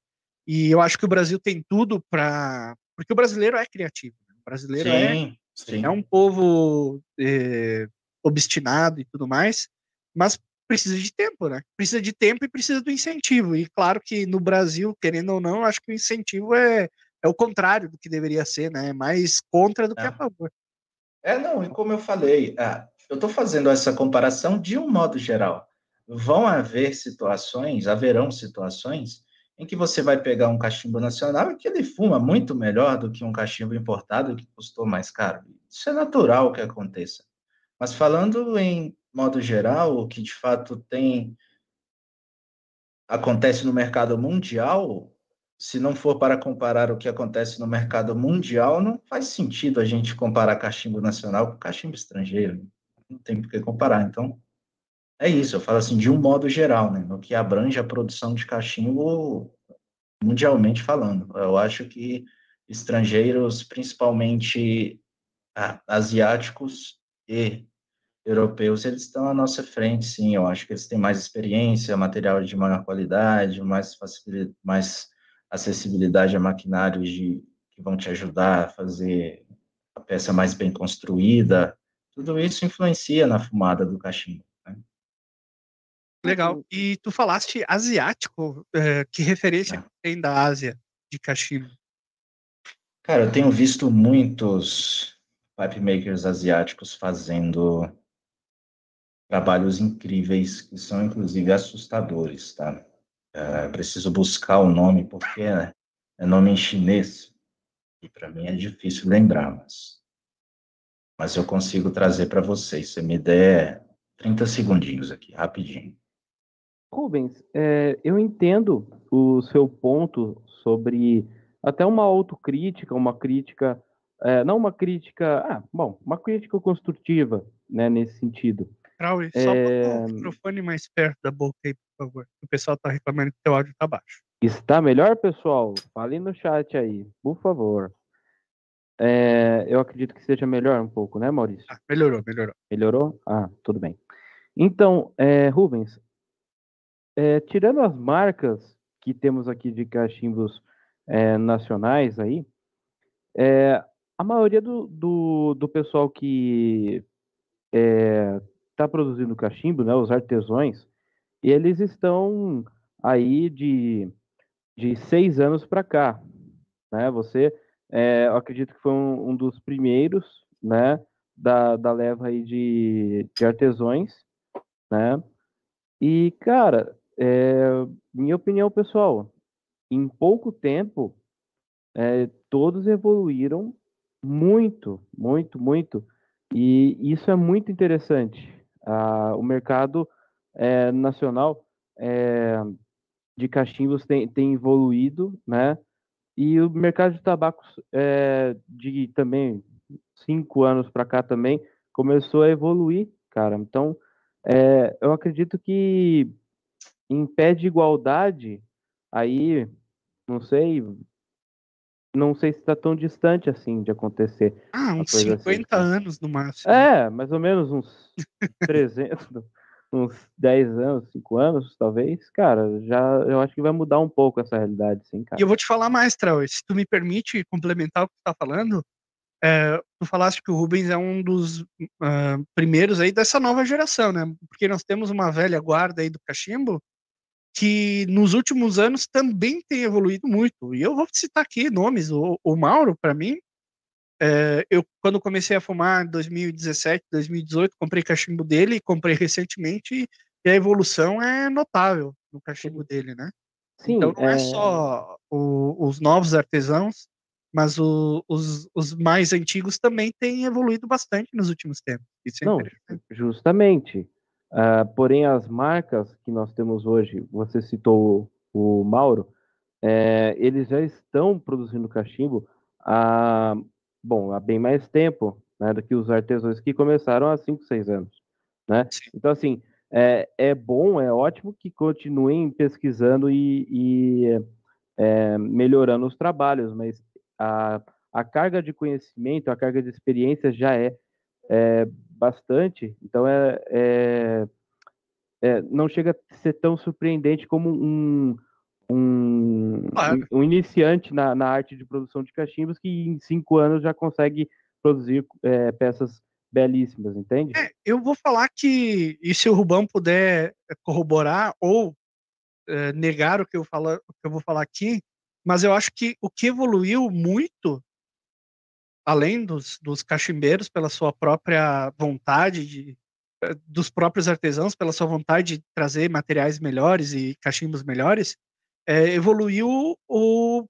D: e eu acho que o Brasil tem tudo para porque o brasileiro é criativo. né? O brasileiro é
E: Sim, sim.
D: é um povo eh, obstinado e tudo mais, mas precisa de tempo, né? Precisa de tempo e precisa do incentivo. E claro que no Brasil, querendo ou não, acho que o incentivo é, é o contrário do que deveria ser, né? É mais contra do que
E: É.
D: a favor.
E: É, não, e como eu falei, ah, eu estou fazendo essa comparação de um modo geral. Vão haver situações, haverão situações, em que você vai pegar um cachimbo nacional e que ele fuma muito melhor do que um cachimbo importado que custou mais caro. Isso é natural que aconteça. Mas falando em modo geral, o que de fato tem acontece no mercado mundial, se não for para comparar o que acontece no mercado mundial, não faz sentido a gente comparar cachimbo nacional com cachimbo estrangeiro. Não tem por que comparar. Então, é isso. Eu falo assim, de um modo geral, né? No que abrange a produção de cachimbo, mundialmente falando. Eu acho que estrangeiros, principalmente ah, asiáticos e europeus, eles estão à nossa frente, sim. Eu acho que eles têm mais experiência, material de maior qualidade, mais facilidade, mais acessibilidade a maquinários de, que vão te ajudar a fazer a peça mais bem construída. Tudo isso influencia na fumada do cachimbo. Né?
D: Legal. E tu falaste asiático, é, que referência é. tem da Ásia de cachimbo?
E: Cara, eu tenho visto muitos pipe makers asiáticos fazendo trabalhos incríveis, que são inclusive assustadores, tá? É, preciso buscar o nome, porque é, é nome em chinês, e para mim é difícil lembrar, mas, mas eu consigo trazer para vocês. Se me der 30 segundinhos aqui, rapidinho.
B: Rubens, é, eu entendo o seu ponto sobre até uma autocrítica, uma crítica, é, não uma crítica, ah, bom, uma crítica construtiva, né, nesse sentido.
D: Raul, só é... o microfone mais perto da boca aí, por favor. O pessoal está reclamando que o teu áudio está baixo.
B: Está melhor, pessoal? Fale no chat aí, por favor. É, eu acredito que seja melhor um pouco, né, Maurício?
D: Ah, melhorou, melhorou.
B: Melhorou? Ah, tudo bem. Então, é, Rubens, é, tirando as marcas que temos aqui de cachimbos nacionais aí, a maioria do, do, do pessoal que está produzindo cachimbo, né, os artesões, eles estão aí de, de seis anos para cá. Né? Você, é, eu acredito que foi um, um, dos primeiros né, da, da leva aí de, de artesões. Né? E, cara, é, minha opinião pessoal, em pouco tempo, é, todos evoluíram muito, muito, muito. E isso é muito interessante. Ah, o mercado é, nacional é, de cachimbos tem, tem, evoluído, né? E o mercado de tabacos é, de também cinco anos para cá também começou a evoluir, cara. Então, é, eu acredito que em pé de igualdade, aí, não sei, não sei se está tão distante assim de acontecer.
D: Ah, uns 50 assim. anos no máximo.
B: É, mais ou menos uns 300, uns 10 anos, 5 anos, talvez. Cara, já eu acho que vai mudar um pouco essa realidade, sim, cara.
D: E eu vou te falar mais, Trau, se tu me permite complementar o que tu tá falando, é, tu falaste que o Rubens é um dos uh, primeiros aí dessa nova geração, né? Porque nós temos uma velha guarda aí do cachimbo que nos últimos anos também tem evoluído muito. E eu vou citar aqui nomes. O, o Mauro, para mim, é, eu quando comecei a fumar em 2017, 2018, comprei cachimbo dele, comprei recentemente e a evolução é notável no cachimbo dele, né? Sim, então não é, é só o, os novos artesãos, mas o, os, os mais antigos também têm evoluído bastante nos últimos tempos.
B: É não, justamente. Uh, porém, as marcas que nós temos hoje, você citou o Mauro, é, eles já estão produzindo cachimbo há, bom, há bem mais tempo né, do que os artesãos que começaram há 5, 6 anos. Né? Então, assim, é, é, bom, é ótimo que continuem pesquisando e, e é, melhorando os trabalhos, mas a, a carga de conhecimento, a carga de experiência já é, é bastante, então é, é, é, não chega a ser tão surpreendente como um, um, um, um iniciante na, na, arte de produção de cachimbos que em cinco anos já consegue produzir é, peças belíssimas, entende?
D: É, eu vou falar que, e se o Rubão puder corroborar ou é, negar o que eu, falo, o que eu vou falar aqui, mas eu acho que o que evoluiu muito além dos, dos cachimbeiros, pela sua própria vontade de, eh, dos próprios artesãos, pela sua vontade de trazer materiais melhores e cachimbos melhores, é, evoluiu o,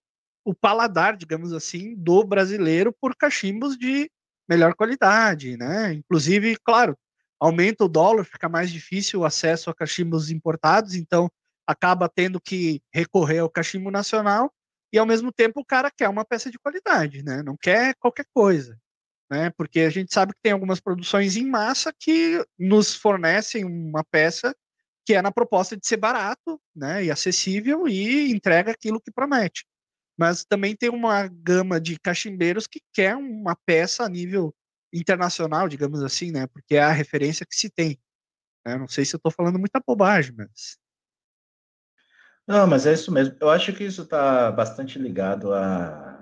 D: o paladar, digamos assim, do brasileiro por cachimbos de melhor qualidade, né? Inclusive, claro, aumenta o dólar, fica mais difícil o acesso a cachimbos importados, então acaba tendo que recorrer ao cachimbo nacional e ao mesmo tempo o cara quer uma peça de qualidade, né? Não quer qualquer coisa, né? Porque a gente sabe que tem algumas produções em massa que nos fornecem uma peça que é na proposta de ser barato, né, e acessível e entrega aquilo que promete. Mas também tem uma gama de cachimbeiros que quer uma peça a nível internacional, digamos assim, né, porque é a referência que se tem. Né? Não sei se eu estou falando muita bobagem, mas
E: não, mas é isso mesmo. Eu acho que isso está bastante ligado a,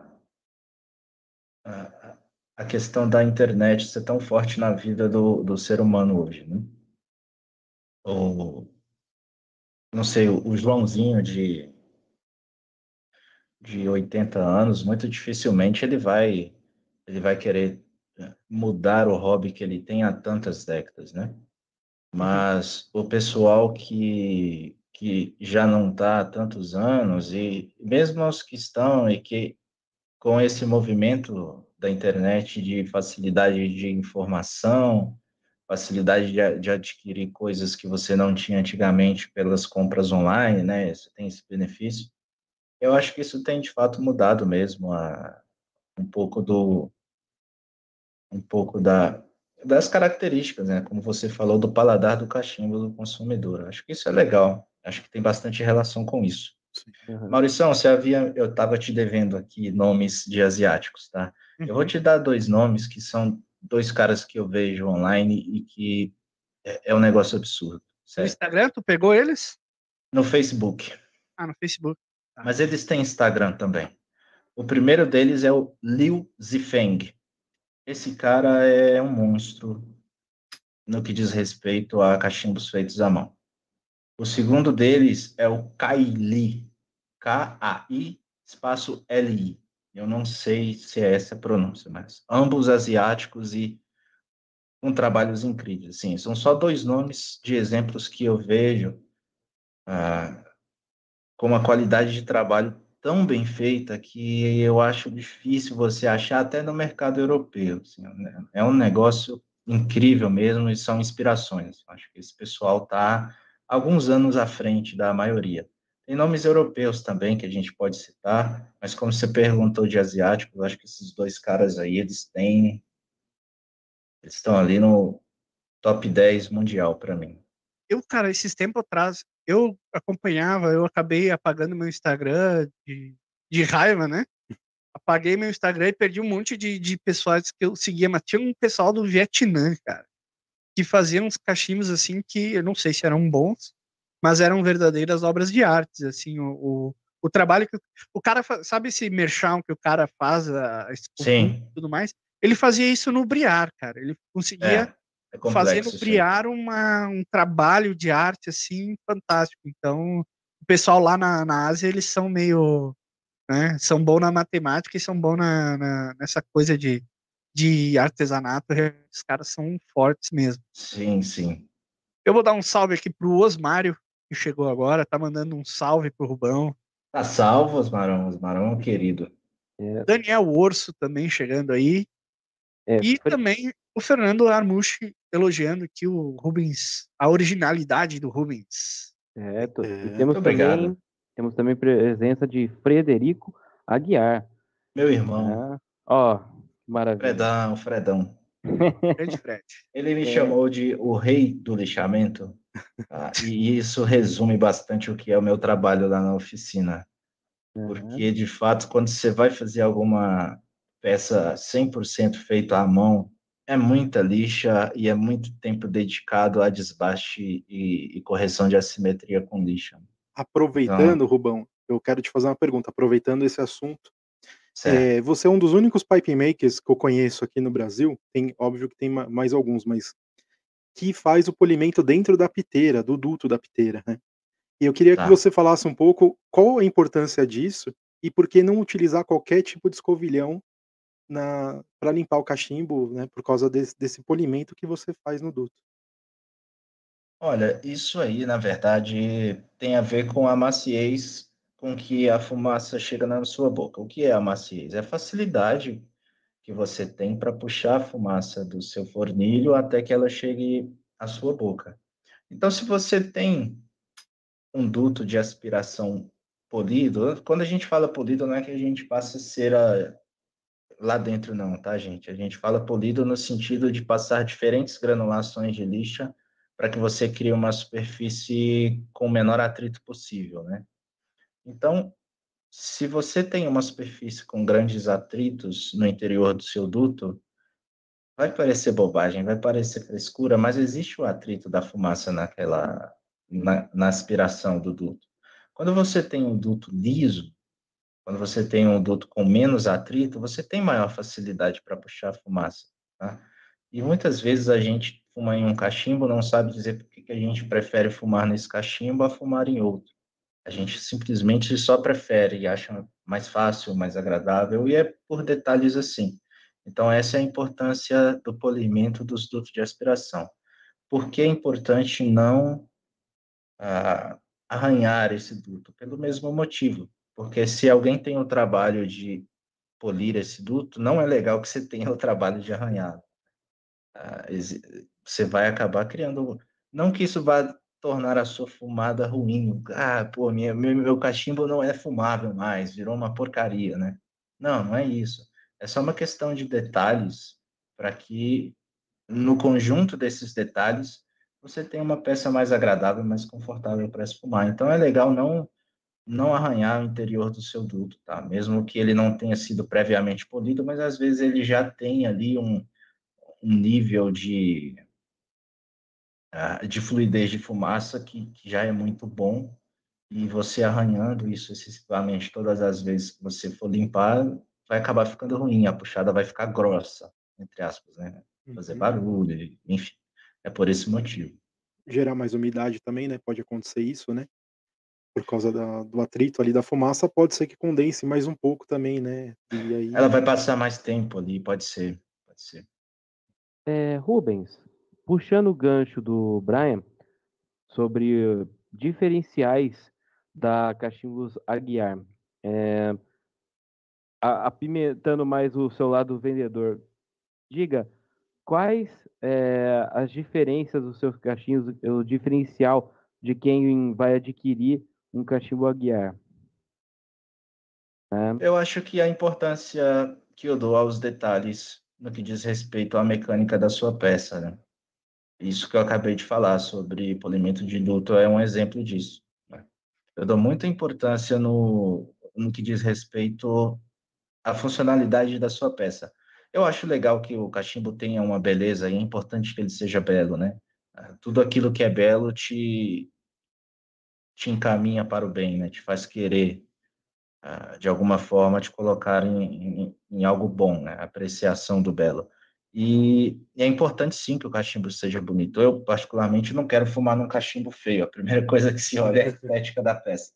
E: a, a, questão da internet ser tão forte na vida do, do ser humano hoje, né? O, não sei, o Joãozinho de, de 80 anos, muito dificilmente ele vai, ele vai querer é, mudar o hobby que ele tem há tantas décadas, né? Mas o pessoal que, que já não está há tantos anos, e mesmo os que estão e que com esse movimento da internet de facilidade de informação, facilidade de, de, adquirir coisas que você não tinha antigamente pelas compras online, né? Você tem esse benefício. Eu acho que isso tem de fato mudado mesmo a, um pouco do um pouco da das características, né? Como você falou do paladar do cachimbo do consumidor. Acho que isso é legal. Acho que tem bastante relação com isso. Uhum. Maurição, você havia, eu estava te devendo aqui nomes de asiáticos, tá? Uhum. Eu vou uhum. te dar dois nomes que são dois caras que eu vejo online e que é, é um negócio absurdo.
D: Certo? No Instagram, tu pegou eles?
E: No Facebook.
D: Ah, no Facebook.
E: Tá. Mas eles têm Instagram também. O primeiro deles é o Liu Zifeng. Esse cara é um monstro no que diz respeito a cachimbos feitos à mão. O segundo deles é o Kaili, K-A-I, espaço L-I. Eu não sei se é essa a pronúncia, mas ambos asiáticos e com trabalhos incríveis. Sim, são só dois nomes de exemplos que eu vejo ah, com uma qualidade de trabalho tão bem feita que eu acho difícil você achar até no mercado europeu. Assim, é um negócio incrível mesmo e são inspirações. Acho que esse pessoal está alguns anos à frente da maioria. Tem nomes europeus também que a gente pode citar, mas como você perguntou de asiáticos, acho que esses dois caras aí, eles têm. Eles estão ali no top 10 mundial para mim.
D: Eu, cara, esses tempos atrás, eu acompanhava, eu acabei apagando meu Instagram de, de raiva, né? Apaguei meu Instagram e perdi um monte de, de pessoas que eu seguia, mas tinha um pessoal do Vietnã, cara que faziam uns cachimbos assim que eu não sei se eram bons, mas eram verdadeiras obras de arte, assim, o, o, o trabalho que o cara sabe esse merchant que o cara faz a,
E: Sim.
D: e tudo mais, ele fazia isso no Briar, cara, ele conseguia é, é fazer no Briar uma, um trabalho de arte assim fantástico. Então, o pessoal lá na, na Ásia eles são meio né, são bons na matemática e são bons na, na, nessa coisa de de artesanato, os caras são fortes mesmo.
E: Sim, sim.
D: Eu vou dar um salve aqui pro Osmário, que chegou agora, tá mandando um salve pro Rubão.
E: Tá salvo, Osmarão, Osmarão querido.
D: É. Daniel Orso também chegando aí. É, e foi... também o Fernando Armucci elogiando aqui o Rubens, a originalidade do Rubens.
B: É, tô, é, temos, também, temos também presença de Frederico Aguiar.
E: Meu irmão.
B: É, ó, Maravilha.
E: Fredão, Fredão.
D: Grande Fred.
E: Ele me é. chamou de o rei do lixamento, tá? e isso resume bastante o que é o meu trabalho lá na oficina. Uhum. Porque, de fato, quando você vai fazer alguma peça 100% feita à mão, é muita lixa e é muito tempo dedicado a desbaste e, e correção de assimetria com lixa.
C: Aproveitando, então, Rubão, eu quero te fazer uma pergunta. Aproveitando esse assunto, é, você é um dos únicos pipe makers que eu conheço aqui no Brasil, tem óbvio que tem mais alguns, mas que faz o polimento dentro da piteira, do duto da piteira, né? E eu queria tá. que você falasse um pouco qual a importância disso e por que não utilizar qualquer tipo de escovilhão para limpar o cachimbo, né, por causa desse, desse polimento que você faz no duto.
E: Olha, isso aí, na verdade, tem a ver com a maciez com que a fumaça chega na sua boca. O que é a maciez? É a facilidade que você tem para puxar a fumaça do seu fornilho até que ela chegue à sua boca. Então, se você tem um duto de aspiração polido, quando a gente fala polido, não é que a gente passa cera lá dentro, não, tá, gente? A gente fala polido no sentido de passar diferentes granulações de lixa para que você crie uma superfície com o menor atrito possível, né? Então, se você tem uma superfície com grandes atritos no interior do seu duto, vai parecer bobagem, vai parecer frescura, mas existe o atrito da fumaça naquela na, na aspiração do duto. Quando você tem um duto liso, quando você tem um duto com menos atrito, você tem maior facilidade para puxar a fumaça. Tá? E muitas vezes a gente fuma em um cachimbo, não sabe dizer por que a gente prefere fumar nesse cachimbo a fumar em outro. A gente simplesmente só prefere e acha mais fácil, mais agradável, e é por detalhes assim. Então, essa é a importância do polimento dos dutos de aspiração. Por que é importante não ah, arranhar esse duto? Pelo mesmo motivo. Porque se alguém tem o trabalho de polir esse duto, não é legal que você tenha o trabalho de arranhar. Ah, você vai acabar criando. Não que isso vá tornar a sua fumada ruim. Ah, pô, minha, meu, meu cachimbo não é fumável mais, virou uma porcaria, né? Não, não é isso. É só uma questão de detalhes para que, no conjunto desses detalhes, você tenha uma peça mais agradável, mais confortável para se fumar. Então, é legal não não arranhar o interior do seu duto, tá? Mesmo que ele não tenha sido previamente polido, mas às vezes ele já tem ali um, um nível de, uh, de fluidez de fumaça que, que, já é muito bom, e você arranhando isso excessivamente todas as vezes que você for limpar, vai acabar ficando ruim, a puxada vai ficar grossa, entre aspas, né? Fazer uhum. barulho, enfim. É por esse motivo.
C: Gerar mais umidade também, né? Pode acontecer isso, né? por causa da, do atrito ali da fumaça, pode ser que condense mais um pouco também, né?
E: Aí... Ela vai passar mais tempo ali, pode ser, pode ser.
B: É, Rubens, puxando o gancho do Brian sobre diferenciais da Cachimbos Aguiar, é, apimentando mais o seu lado vendedor, diga quais é, as diferenças dos seus cachimbos, o diferencial de quem vai adquirir um cachimbo Aguiar.
E: Né? Eu acho que a importância que eu dou aos detalhes no que diz respeito à mecânica da sua peça, né? Isso que eu acabei de falar sobre polimento de duto é um exemplo disso. Né? Eu dou muita importância no, no que diz respeito à funcionalidade da sua peça. Eu acho legal que o cachimbo tenha uma beleza e é importante que ele seja belo, né? Tudo aquilo que é belo te, te encaminha para o bem, né? Te faz querer, uh, de alguma forma, te colocar em, em, em algo bom, né? Apreciação do belo. E, e, é importante sim que o cachimbo seja bonito. Eu, particularmente, não quero fumar num cachimbo feio. A primeira coisa que se olha é a estética da peça.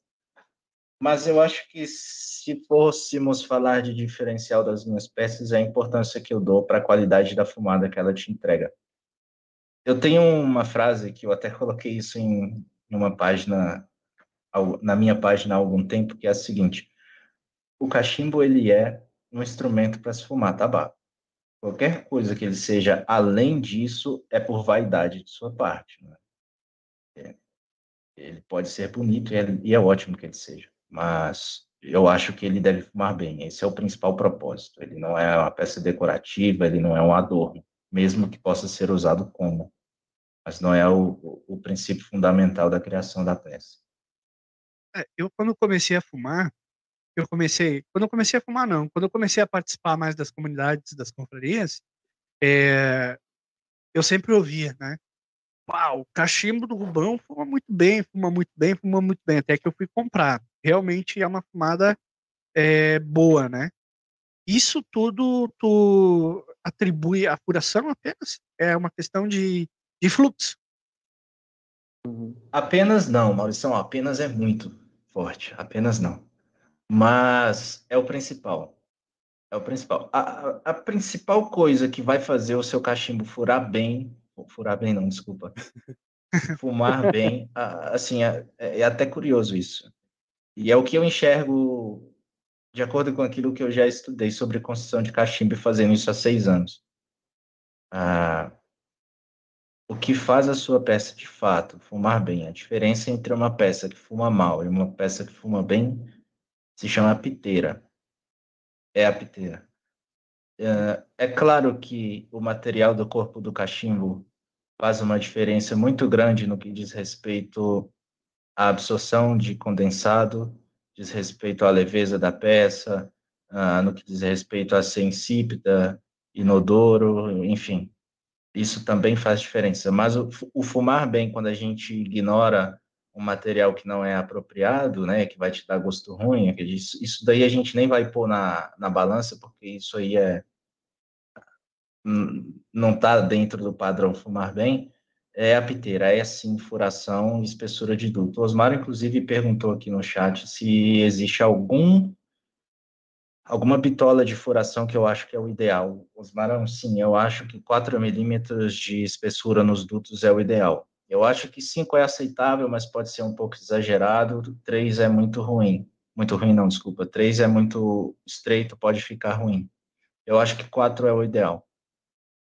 E: Mas eu acho que se fôssemos falar de diferencial das minhas peças, é a importância que eu dou para a qualidade da fumada que ela te entrega. Eu tenho uma frase que eu até coloquei isso em, em uma página na minha página há algum tempo, que é a seguinte: o cachimbo ele é um instrumento para se fumar tabaco. Qualquer coisa que ele seja além disso é por vaidade de sua parte. Né? É, ele pode ser bonito e é, e é ótimo que ele seja, mas eu acho que ele deve fumar bem. Esse é o principal propósito. Ele não é uma peça decorativa, ele não é um adorno, mesmo que possa ser usado como, mas não é o, o, princípio fundamental da criação da peça.
D: É, eu quando comecei a fumar, eu comecei, quando eu comecei a fumar não, quando eu comecei a participar mais das comunidades, das confrarias, é, eu sempre ouvia, né? Uau, o cachimbo do Rubão fuma muito bem, fuma muito bem, fuma muito bem, até que eu fui comprar. Realmente é uma fumada é, boa, né? Isso tudo tu atribui à furação apenas? É uma questão de, de fluxo.
E: Apenas não, Maurício, apenas é muito forte, apenas não. Mas é o principal. É o principal. A, a, principal coisa que vai fazer o seu cachimbo furar bem, furar bem não, desculpa, fumar bem, assim, é, é, até curioso isso. E é o que eu enxergo de acordo com aquilo que eu já estudei sobre construção de cachimbo fazendo isso há seis anos. Ah, o que faz a sua peça de fato fumar bem, a diferença entre uma peça que fuma mal e uma peça que fuma bem, se chama piteira. É a piteira. É, é claro que o material do corpo do cachimbo faz uma diferença muito grande no que diz respeito à absorção de condensado, diz respeito à leveza da peça, uh, no que diz respeito a ser insípida, inodoro, enfim. Isso também faz diferença. Mas o fumar bem, quando a gente ignora um material que não é apropriado, né, que vai te dar gosto ruim, isso, isso daí a gente nem vai pôr na, na balança, porque isso aí é não está dentro do padrão fumar bem, é a piteira, é sim furação e espessura de duto. O Osmar, inclusive, perguntou aqui no chat se existe algum alguma bitola de furação que eu acho que é o ideal. Osmar, sim, eu acho que 4 milímetros de espessura nos dutos é o ideal. Eu acho que 5 é aceitável, mas pode ser um pouco exagerado. 3 é muito ruim. Muito ruim, não, desculpa. 3 é muito estreito, pode ficar ruim. Eu acho que 4 é o ideal.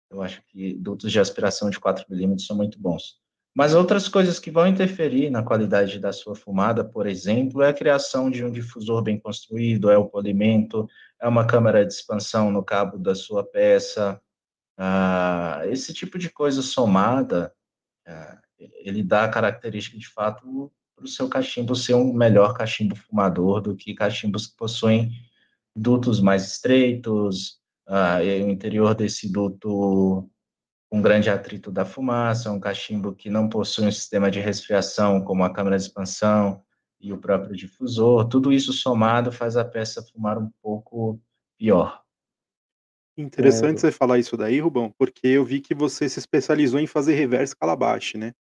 E: Eu acho que dutos de aspiração de 4 milímetros são muito bons. Mas outras coisas que vão interferir na qualidade da sua fumada, por exemplo, é a criação de um difusor bem construído, é o polimento, é uma câmara de expansão no cabo da sua peça. Ah, esse tipo de coisa somada, ah, ele dá a característica de fato para o seu cachimbo ser um melhor cachimbo fumador do que cachimbos que possuem dutos mais estreitos, ah, o interior desse duto um grande atrito da fumaça, um cachimbo que não possui um sistema de resfriação, como a câmara de expansão e o próprio difusor, tudo isso somado faz a peça fumar um pouco pior.
C: Interessante é... você falar isso daí, Rubão, porque eu vi que você se especializou em fazer reverse calabash, né?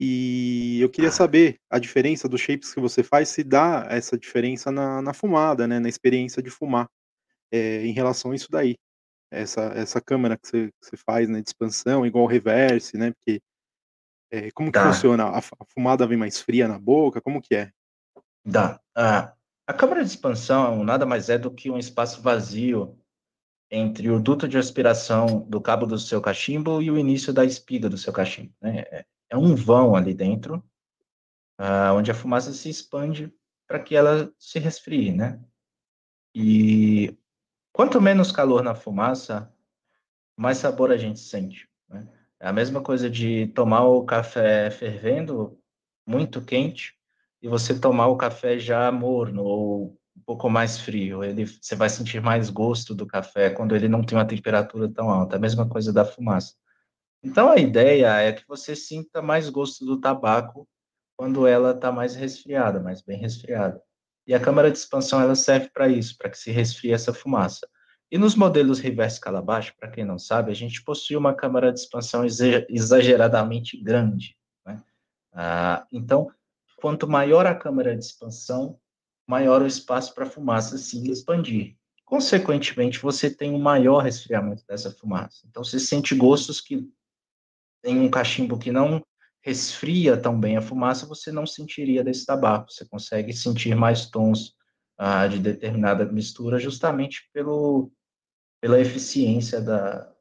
C: E eu queria saber a diferença dos shapes que você faz, se dá essa diferença na, na fumada, né? Na experiência de fumar é, em relação a isso daí. Essa, essa câmera que você, que você faz, né, de expansão, igual o reverse, né, porque é, como que tá. funciona? A, a, fumada vem mais fria na boca? Como que é?
E: Dá. Ah, a câmara de expansão nada mais é do que um espaço vazio entre o duto de aspiração do cabo do seu cachimbo e o início da espiga do seu cachimbo. Né? É, um vão ali dentro, ah, onde a fumaça se expande para que ela se resfrie, né? E Quanto menos calor na fumaça, mais sabor a gente sente. Né? É a mesma coisa de tomar o café fervendo, muito quente, e você tomar o café já morno ou um pouco mais frio. Ele, você vai sentir mais gosto do café quando ele não tem uma temperatura tão alta. É a mesma coisa da fumaça. Então a ideia é que você sinta mais gosto do tabaco quando ela está mais resfriada, mais bem resfriada. E a câmara de expansão ela serve para isso, para que se resfrie essa fumaça. E nos modelos reverse calabash, para quem não sabe, a gente possui uma câmara de expansão exageradamente grande. Né? Ah, então, quanto maior a câmara de expansão, maior o espaço para a fumaça se expandir. Consequentemente, você tem um maior resfriamento dessa fumaça. Então, você sente gostos que em um cachimbo que não resfria tão bem a fumaça, você não sentiria desse tabaco. Você consegue sentir mais tons ah, de determinada mistura justamente pelo, pela eficiência da,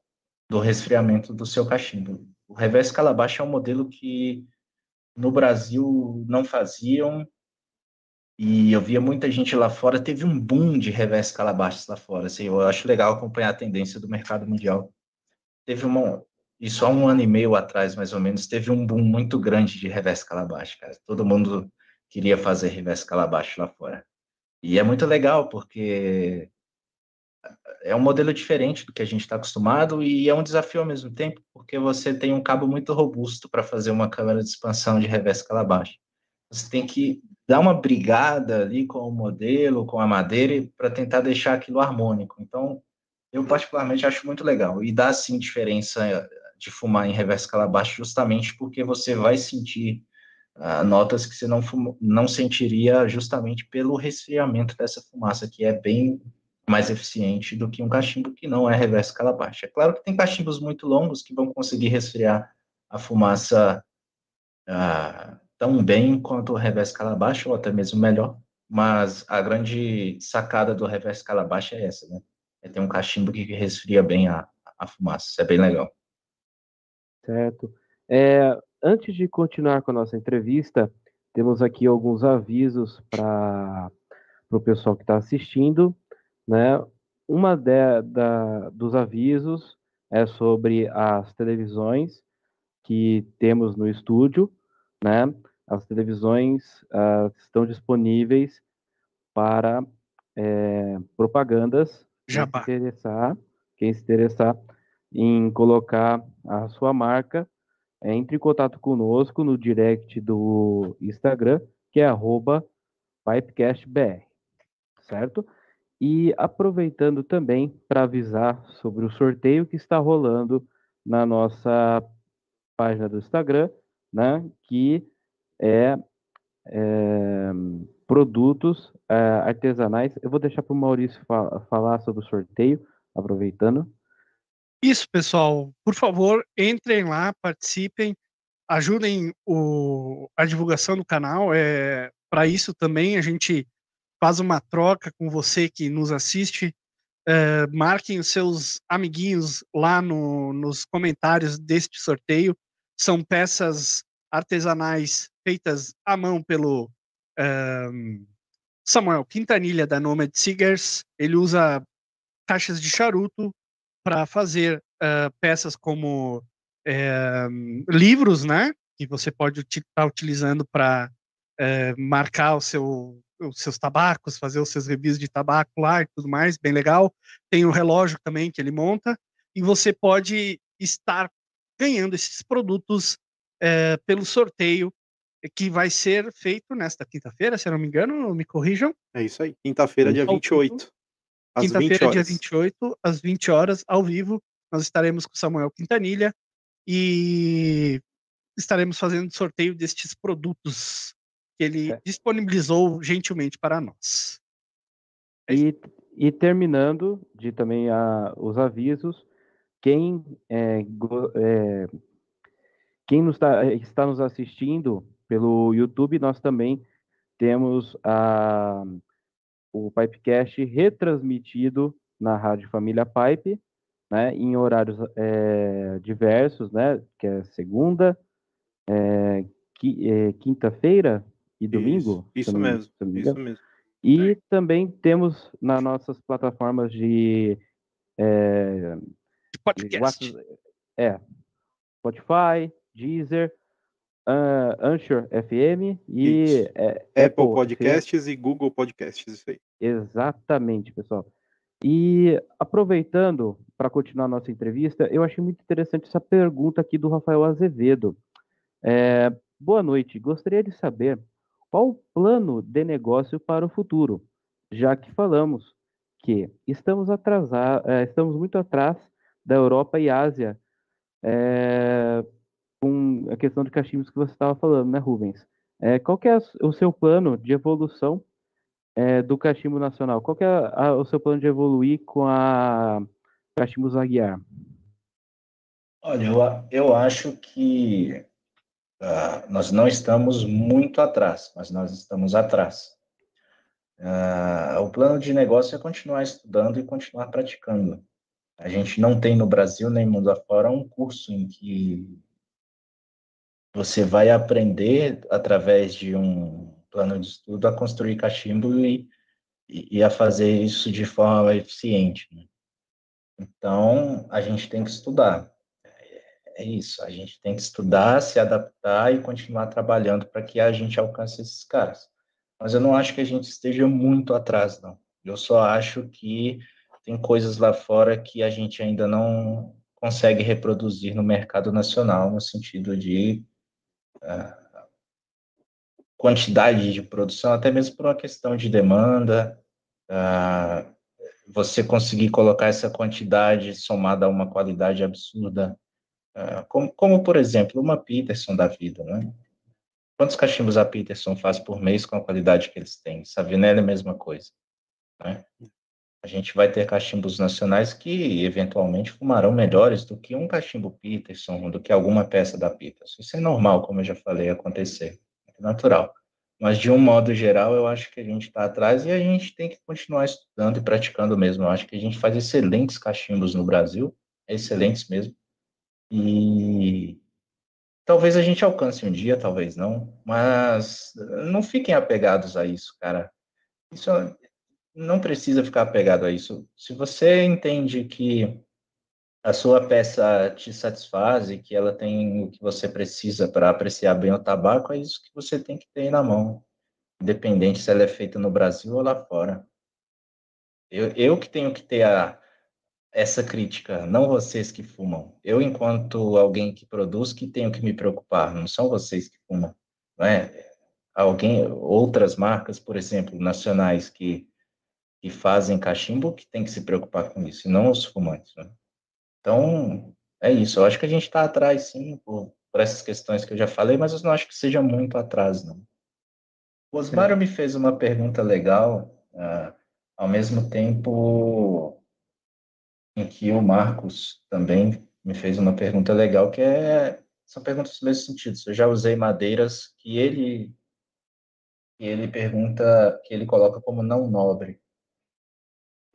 E: do resfriamento do seu cachimbo. O reverse calabash é um modelo que no Brasil não faziam e eu via muita gente lá fora. Teve um boom de reverse calabash lá fora. Assim, eu acho legal acompanhar a tendência do mercado mundial. Teve uma, isso há um ano e meio atrás, mais ou menos, teve um boom muito grande de reverse calabash, cara. Todo mundo queria fazer reverse calabash lá fora. E é muito legal, porque é um modelo diferente do que a gente está acostumado e é um desafio ao mesmo tempo, porque você tem um cabo muito robusto para fazer uma câmera de expansão de reverse calabash. Você tem que dar uma brigada ali com o modelo, com a madeira, para tentar deixar aquilo harmônico. Então, eu particularmente acho muito legal. E dá, sim, diferença de fumar em reverse calabash justamente porque você vai sentir uh, notas que você não, não sentiria justamente pelo resfriamento dessa fumaça, que é bem mais eficiente do que um cachimbo que não é reverse calabash. É claro que tem cachimbos muito longos que vão conseguir resfriar a fumaça uh, tão bem quanto o reverse calabash, ou até mesmo melhor, mas a grande sacada do reverse calabash é essa, né? É ter um cachimbo que resfria bem a, a fumaça, isso é bem legal.
B: Certo. É, antes de continuar com a nossa entrevista, temos aqui alguns avisos para o pessoal que está assistindo. Né? Uma de, da, dos avisos é sobre as televisões, que temos no estúdio, né? As televisões uh, estão disponíveis para é, propagandas.
D: Jabá.
B: Quem se interessar, quem se interessar em colocar a sua marca, entre em contato conosco no direct do Instagram, que é arroba pipecastbr, certo? E aproveitando também para avisar sobre o sorteio que está rolando na nossa página do Instagram, né? Que é, é produtos é, artesanais. Eu vou deixar para o Maurício fa falar sobre o sorteio, aproveitando.
D: Isso, pessoal. Por favor, entrem lá, participem, ajudem o, a divulgação do canal. É, para isso também a gente faz uma troca com você que nos assiste. É, marquem os seus amiguinhos lá no, nos comentários deste sorteio. São peças artesanais feitas à mão pelo um, Samuel Quintanilha da Nomad Seegers. Ele usa caixas de charuto para fazer uh, peças como uh, livros, né? Que você pode estar tá utilizando para uh, marcar o seu, os seus tabacos, fazer os seus reviews de tabaco lá e tudo mais, bem legal. Tem o relógio também que ele monta e você pode estar ganhando esses produtos eh, pelo sorteio que vai ser feito nesta quinta-feira, se eu não me engano, me corrijam.
C: É isso aí, quinta-feira, dia 28.
D: Quinta-feira, dia 28, às 20 horas, ao vivo, nós estaremos com Samuel Quintanilha e estaremos fazendo sorteio destes produtos que ele é. disponibilizou gentilmente para nós.
B: É e, e, terminando de também a, os avisos, quem, é, é, quem nos tá, está nos assistindo pelo YouTube, nós também temos a, o Pipecast retransmitido na Rádio Família Pipe, né, em horários é, diversos, né, que é segunda, é, é, quinta-feira e domingo.
C: Isso, isso mesmo, isso mesmo.
B: E também temos nas nossas plataformas de,
D: é, podcast.
B: De, é, Spotify, Deezer, uh, Anchor FM e
C: é, Apple, Apple, Podcasts FM. e Google Podcasts, isso aí.
B: Exatamente, pessoal. E aproveitando para continuar nossa entrevista, eu achei muito interessante essa pergunta aqui do Rafael Azevedo. É, boa noite, gostaria de saber qual o plano de negócio para o futuro, já que falamos que estamos atrasados, é, estamos muito atrás da Europa e Ásia é, com a questão de cachimbos que você estava falando, né, Rubens? É, qual que é o seu plano de evolução é, do cachimbo nacional? Qual é a, o seu plano de evoluir com a cachimbo Zaguiar?
E: Olha, eu, eu acho que uh, nós não estamos muito atrás, mas nós estamos atrás. Uh, o plano de negócio é continuar estudando e continuar praticando. A gente não tem no Brasil nem mundo afora um curso em que você vai aprender através de um plano de estudo a construir cachimbo e, e a fazer isso de forma eficiente. Né? Então, a gente tem que estudar. É isso, a gente tem que estudar, se adaptar e continuar trabalhando para que a gente alcance esses caras. Mas eu não acho que a gente esteja muito atrás, não. Eu só acho que tem coisas lá fora que a gente ainda não consegue reproduzir no mercado nacional, no sentido de quantidade de produção, até mesmo por uma questão de demanda, uh, você conseguir colocar essa quantidade somada a uma qualidade absurda, uh, como, como, por exemplo, uma Peterson da vida, né? Quantos cachimbos a Peterson faz por mês com a qualidade que eles têm? Savinelli é a mesma coisa, né? a gente vai ter cachimbos nacionais que eventualmente fumarão melhores do que um cachimbo Peterson, do que alguma peça da Peterson. Isso é normal, como eu já falei, acontecer. É natural. Mas, de um modo geral, eu acho que a gente está atrás e a gente tem que continuar estudando e praticando mesmo. Eu acho que a gente faz excelentes cachimbos no Brasil, excelentes mesmo. E talvez a gente alcance um dia, talvez não, mas não fiquem apegados a isso, cara. Isso não precisa ficar apegado a isso. Se você entende que a sua peça te satisfaz e que ela tem o que você precisa para apreciar bem o tabaco, é isso que você tem que ter na mão, independente se ela é feita no Brasil ou lá fora. Eu, eu que tenho que ter a, essa crítica, não vocês que fumam. Eu, enquanto alguém que produz, que tenho que me preocupar, não são vocês que fumam, não é? Alguém, outras marcas, por exemplo, nacionais que, que fazem cachimbo, que tem que se preocupar com isso, e não os fumantes, né? Então, é isso. Eu acho que a gente está atrás, sim, por, por, essas questões que eu já falei, mas eu não acho que seja muito atrás, não. O Osmar me fez uma pergunta legal, uh, ao mesmo tempo em que o Marcos também me fez uma pergunta legal, que é são perguntas no mesmo sentido. Eu já usei madeiras que ele que ele pergunta, que ele coloca como não nobre.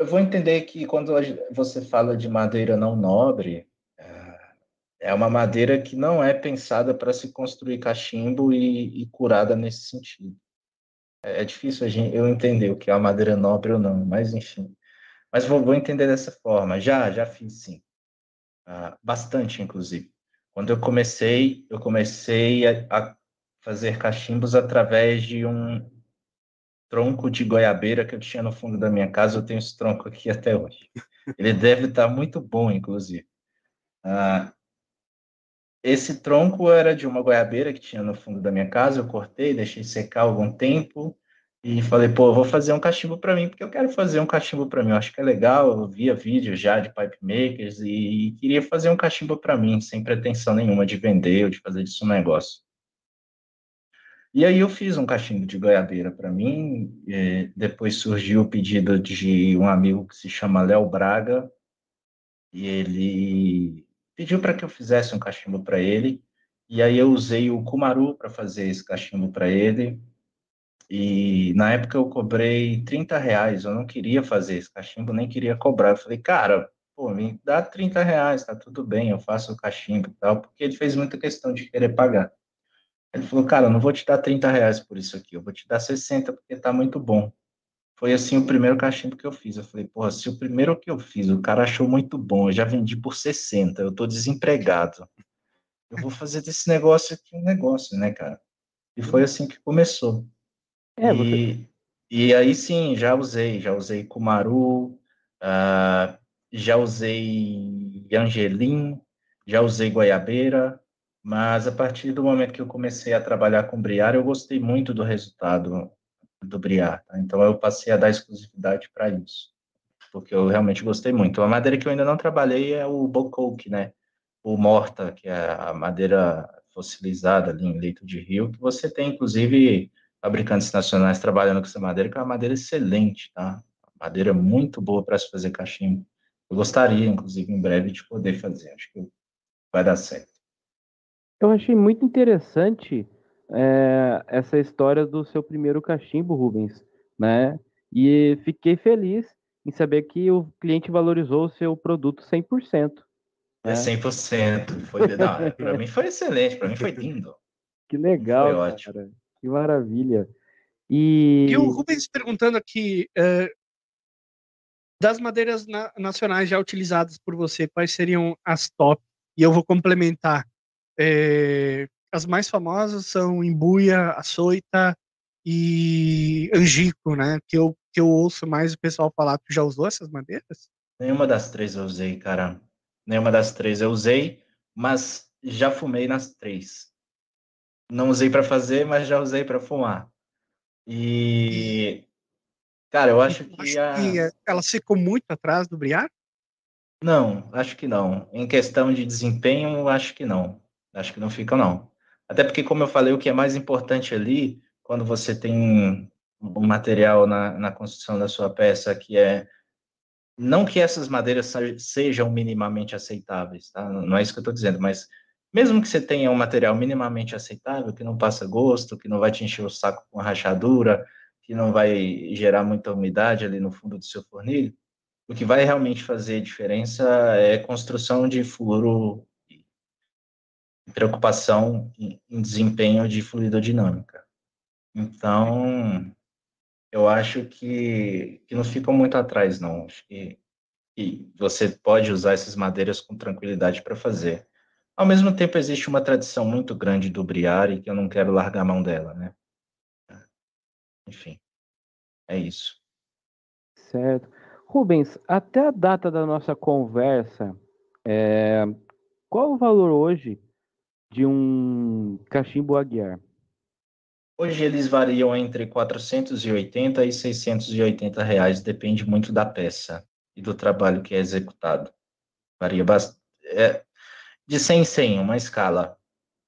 E: Eu vou entender que quando você fala de madeira não nobre, é, é uma madeira que não é pensada para se construir cachimbo e, e, curada nesse sentido. É, é difícil gente, eu entender o que é uma madeira nobre ou não, mas enfim. Mas vou, vou entender dessa forma. Já, já fiz sim. Ah, bastante, inclusive. Quando eu comecei, eu comecei a, a fazer cachimbos através de um tronco de goiabeira que eu tinha no fundo da minha casa. Eu tenho esse tronco aqui até hoje. Ele deve estar muito bom, inclusive. Ah, esse tronco era de uma goiabeira que tinha no fundo da minha casa. Eu cortei, deixei secar algum tempo e falei, pô, vou fazer um cachimbo para mim, porque eu quero fazer um cachimbo para mim. Eu acho que é legal. Eu via vídeos já de pipe makers e queria fazer um cachimbo para mim, sem pretensão nenhuma de vender ou de fazer disso um negócio. E aí eu fiz um cachimbo de goiabeira para mim, depois surgiu o pedido de um amigo que se chama Léo Braga, e ele pediu para que eu fizesse um cachimbo para ele, e aí eu usei o Kumaru para fazer esse cachimbo para ele, e na época eu cobrei 30 reais, eu não queria fazer esse cachimbo, nem queria cobrar, eu falei, cara, pô, me dá 30 reais, tá tudo bem, eu faço o cachimbo e tal, porque ele fez muita questão de querer pagar. Ele falou, cara, eu não vou te dar 30 reais por isso aqui, eu vou te dar 60 porque tá muito bom. Foi assim o primeiro cachimbo que eu fiz. Eu falei, porra, se o primeiro que eu fiz o cara achou muito bom, eu já vendi por 60, eu tô desempregado. Eu vou fazer desse negócio aqui um negócio, né, cara? E foi assim que começou. É, você... e, e aí sim, já usei, já usei Kumaru, uh, já usei Angelim, já usei Goiabeira, mas a partir do momento que eu comecei a trabalhar com Briar, eu gostei muito do resultado do Briar. Tá? Então eu passei a dar exclusividade para isso, porque eu realmente gostei muito. A madeira que eu ainda não trabalhei é o Bocoke, né? O Morta, que é a madeira fossilizada ali em leito de rio, que você tem, inclusive, fabricantes nacionais trabalhando com essa madeira, que é uma madeira excelente, tá? Madeira muito boa para se fazer cachimbo. Eu gostaria, inclusive, em breve, de poder fazer. Acho que vai dar certo.
B: Eu achei muito interessante é, essa história do seu primeiro cachimbo, Rubens, né? E fiquei feliz em saber que o cliente valorizou o seu produto 100%.
E: Né? É 100%. Foi, para mim foi excelente, para mim foi lindo.
B: Que legal, foi ótimo. Cara. Que maravilha. E...
D: e o Rubens perguntando aqui, é, das madeiras na nacionais já utilizadas por você, quais seriam as top? E eu vou complementar. É, as mais famosas são Imbuia, Açoita e Angico, né? Que eu, que eu ouço mais o pessoal falar. Tu já usou essas madeiras?
E: Nenhuma das três eu usei, cara. Nenhuma das três eu usei, mas já fumei nas três. Não usei para fazer, mas já usei para fumar. E. Cara, eu acho que. A...
D: ela ficou muito atrás do Briar?
E: Não, acho que não. Em questão de desempenho, acho que não. Acho que não fica, não. Até porque, como eu falei, o que é mais importante ali, quando você tem um material na, na construção da sua peça que é não que essas madeiras sejam minimamente aceitáveis, tá? Não é isso que eu estou dizendo, mas mesmo que você tenha um material minimamente aceitável, que não passa gosto, que não vai te encher o saco com rachadura, que não vai gerar muita umidade ali no fundo do seu fornilho, o que vai realmente fazer diferença é construção de furo preocupação em, desempenho de fluidodinâmica. Então, eu acho que, que não ficam muito atrás, não. Acho que E você pode usar essas madeiras com tranquilidade para fazer. Ao mesmo tempo, existe uma tradição muito grande do Briari que eu não quero largar a mão dela, né? Enfim, é isso.
B: Certo. Rubens, até a data da nossa conversa, é, qual o valor hoje de um cachimbo aguiar?
E: Hoje eles variam entre 480 e 680 reais, depende muito da peça e do trabalho que é executado. Varia bastante. É, de 100 em 100, uma escala.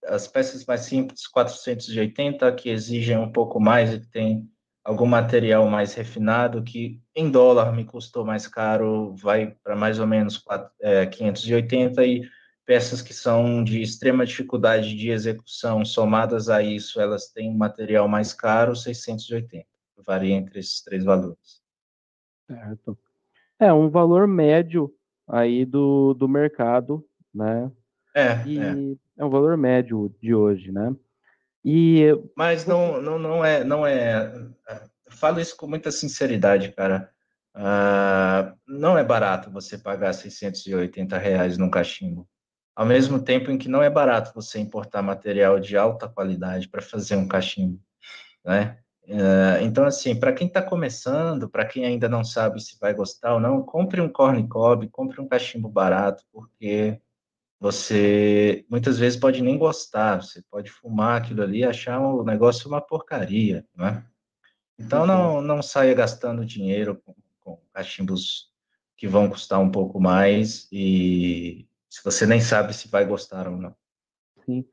E: As peças mais simples, 480, que exigem um pouco mais e que tem algum material mais refinado, que em dólar me custou mais caro, vai para mais ou menos 4, é, 580, e peças que são de extrema dificuldade de execução, somadas a isso, elas têm um material mais caro, 680. Varia entre esses três valores.
B: Certo. É um valor médio aí do, do mercado, né?
E: É,
B: e
E: é.
B: é um valor médio de hoje, né? E
E: mas não, não, não é, não é. Falo isso com muita sinceridade, cara. Uh, não é barato você pagar 680 reais num cachimbo. Ao mesmo tempo em que não é barato você importar material de alta qualidade para fazer um cachimbo, né? Uh, então, assim, para quem está começando, para quem ainda não sabe se vai gostar ou não, compre um corn cob, compre um cachimbo barato, porque você muitas vezes pode nem gostar, você pode fumar aquilo ali e achar o negócio uma porcaria, né? Então, não, não saia gastando dinheiro com, com cachimbos que vão custar um pouco mais e se você nem sabe se vai gostar ou não.
B: Sim.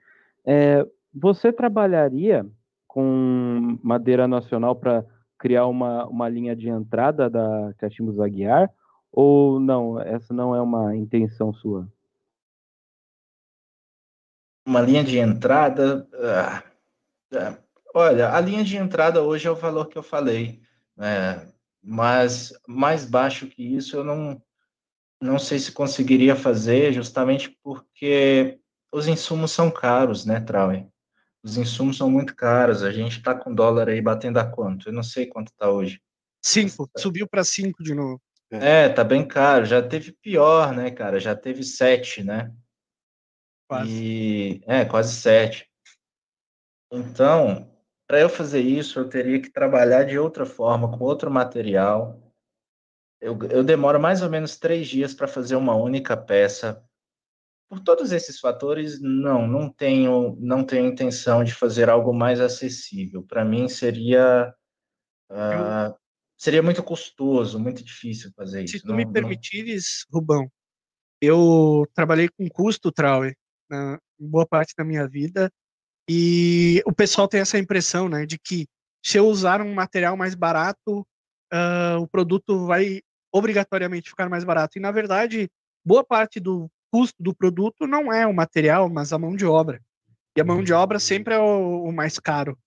B: É, você trabalharia com madeira nacional para criar uma, uma linha de entrada da Cachimbos Aguiar? Ou não, essa não é uma intenção sua?
E: Uma linha de entrada. Ah, ah, olha, a linha de entrada hoje é o valor que eu falei, né? mas mais baixo que isso eu não, não sei se conseguiria fazer, justamente porque os insumos são caros, né, Trauer? Os insumos são muito caros. A gente está com dólar aí batendo a quanto? Eu não sei quanto está hoje.
D: Cinco. Subiu para cinco de novo.
E: É, tá bem caro. Já teve pior, né, cara? Já teve sete, né? Quase. E, é, quase sete. Então, para eu fazer isso, eu teria que trabalhar de outra forma, com outro material, eu, eu demoro mais ou menos três dias para fazer uma única peça. Por todos esses fatores, não, não tenho, não tenho intenção de fazer algo mais acessível. Para mim seria uh, seria muito custoso, muito difícil fazer isso.
D: Se tu não, me permitires, não... Rubão, eu trabalhei com custo, Trauer, na boa parte da minha vida, e o pessoal tem essa impressão, né, de que se eu usar um material mais barato, uh, o produto vai obrigatoriamente ficar mais barato. E, na verdade, boa parte do custo do produto não é o material, mas a mão de obra. E a mão de obra sempre é o, o mais caro.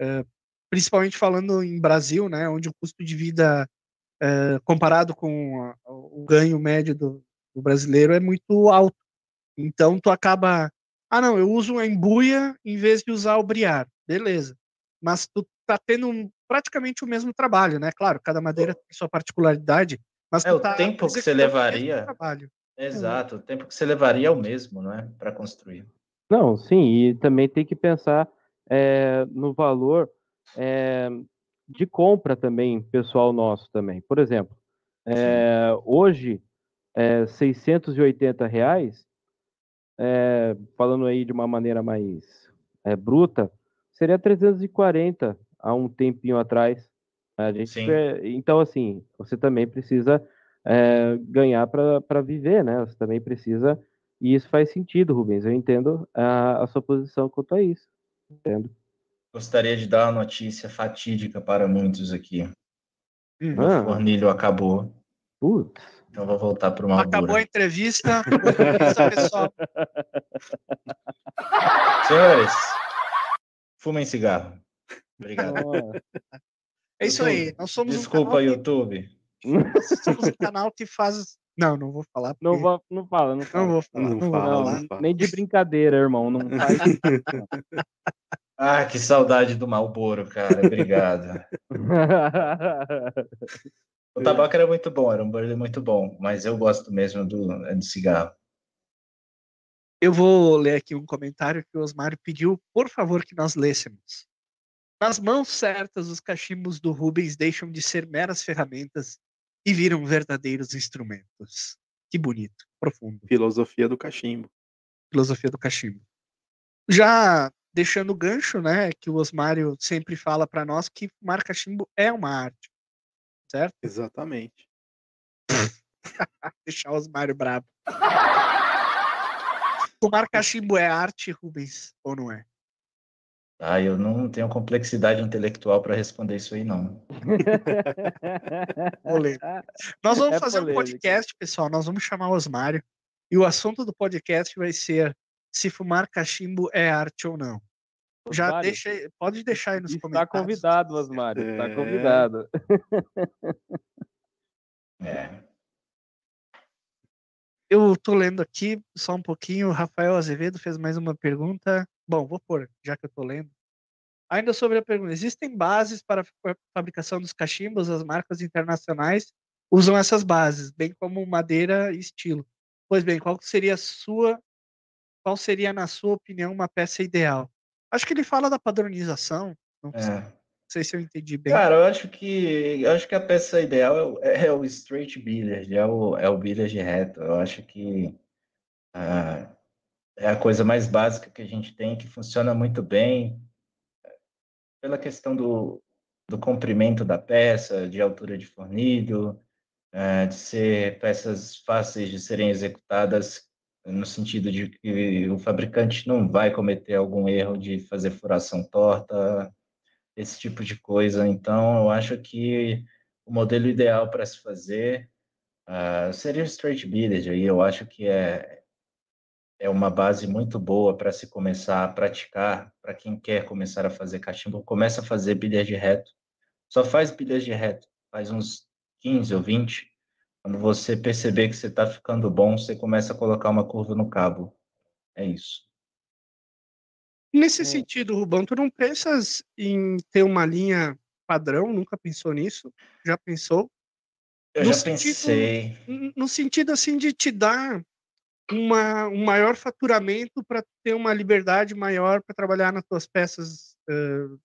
D: Uh, principalmente falando em Brasil, né, onde o custo de vida, uh, comparado com a, o ganho médio do, do, brasileiro, é muito alto. Então, tu acaba... Ah, não, eu uso a embuia em vez de usar o briar. Beleza. Mas tu tá tendo um, praticamente o mesmo trabalho, né? Claro, cada madeira tem sua particularidade, mas
E: é o
D: tá
E: tempo que você levaria. Exato, o tempo que você levaria é o mesmo, não é? Para construir.
B: Não, sim, e também tem que pensar é, no valor é, de compra também, pessoal nosso também. Por exemplo, é, hoje, é, 680 reais, é, falando aí de uma maneira mais é, bruta, seria 340 há um tempinho atrás. A gente, então, assim, você também precisa é, ganhar para viver, né? Você também precisa. E isso faz sentido, Rubens. Eu entendo a, a sua posição quanto a isso. Entendo.
E: Gostaria de dar uma notícia fatídica para muitos aqui. Hum. Ah. O fornilho acabou.
B: Putz.
E: Então vou voltar para uma.
D: Acabou a entrevista. pessoal.
E: Senhores, fumem cigarro. Obrigado.
D: É isso aí. Nós somos
E: Desculpa,
D: um
E: YouTube.
D: Que, nós somos um canal que faz. Não, não vou falar.
B: Porque... Não, vou, não fala, não fala.
D: Não vou falar. Não,
B: não
D: fala,
B: não, não Nem de brincadeira, irmão. Não faz.
E: ah, que saudade do Malboro, cara. Obrigado. O tabaco era muito bom, era um burley muito bom, mas eu gosto mesmo do, do cigarro.
D: Eu vou ler aqui um comentário que o Osmário pediu, por favor, que nós lêssemos. Nas mãos certas, os cachimbos do Rubens deixam de ser meras ferramentas e viram verdadeiros instrumentos. Que bonito, profundo.
C: Filosofia do cachimbo.
D: Filosofia do cachimbo. Já deixando o gancho, né, que o Osmário sempre fala para nós que fumar cachimbo é uma arte, certo?
C: Exatamente.
D: Deixar o Osmário brabo. fumar cachimbo é arte, Rubens, ou não é?
E: Ah, eu não tenho complexidade intelectual para responder isso aí, não.
D: Nós vamos é fazer polêmica. um podcast, pessoal. Nós vamos chamar o Osmário. E o assunto do podcast vai ser se fumar cachimbo é arte ou não. Já deixa, pode deixar aí nos
B: Está
D: comentários.
B: Está convidado, Osmário. Está é... convidado.
E: É.
D: Eu tô lendo aqui só um pouquinho. O Rafael Azevedo fez mais uma pergunta. Bom, vou pôr, já que eu tô lendo. Ainda sobre a pergunta, existem bases para a fabricação dos cachimbos? As marcas internacionais usam essas bases, bem como madeira e estilo. Pois bem, qual seria a sua, qual seria na sua opinião uma peça ideal? Acho que ele fala da padronização. Não sei, é. não sei se eu entendi bem.
E: Cara, eu acho que eu acho que a peça ideal é, é o straight billiard, é o é o billiard reto. Eu acho que uh, é a coisa mais básica que a gente tem, que funciona muito bem, pela questão do, do comprimento da peça, de altura de fornilho, é, de ser peças fáceis de serem executadas, no sentido de que o fabricante não vai cometer algum erro de fazer furação torta, esse tipo de coisa. Então, eu acho que o modelo ideal para se fazer uh, seria o straight billiard. Aí eu acho que é, é uma base muito boa para se começar a praticar, para quem quer começar a fazer cachimbo, começa a fazer bilhete reto. Só faz bilhete reto, faz uns 15 ou 20. Quando você perceber que você está ficando bom, você começa a colocar uma curva no cabo. É isso.
D: Nesse é. sentido, Rubão, tu não pensas em ter uma linha padrão? Nunca pensou nisso? Já pensou?
E: Eu no já sentido, pensei.
D: No sentido, assim, de te dar uma, um maior faturamento para ter uma liberdade maior para trabalhar nas tuas peças uh,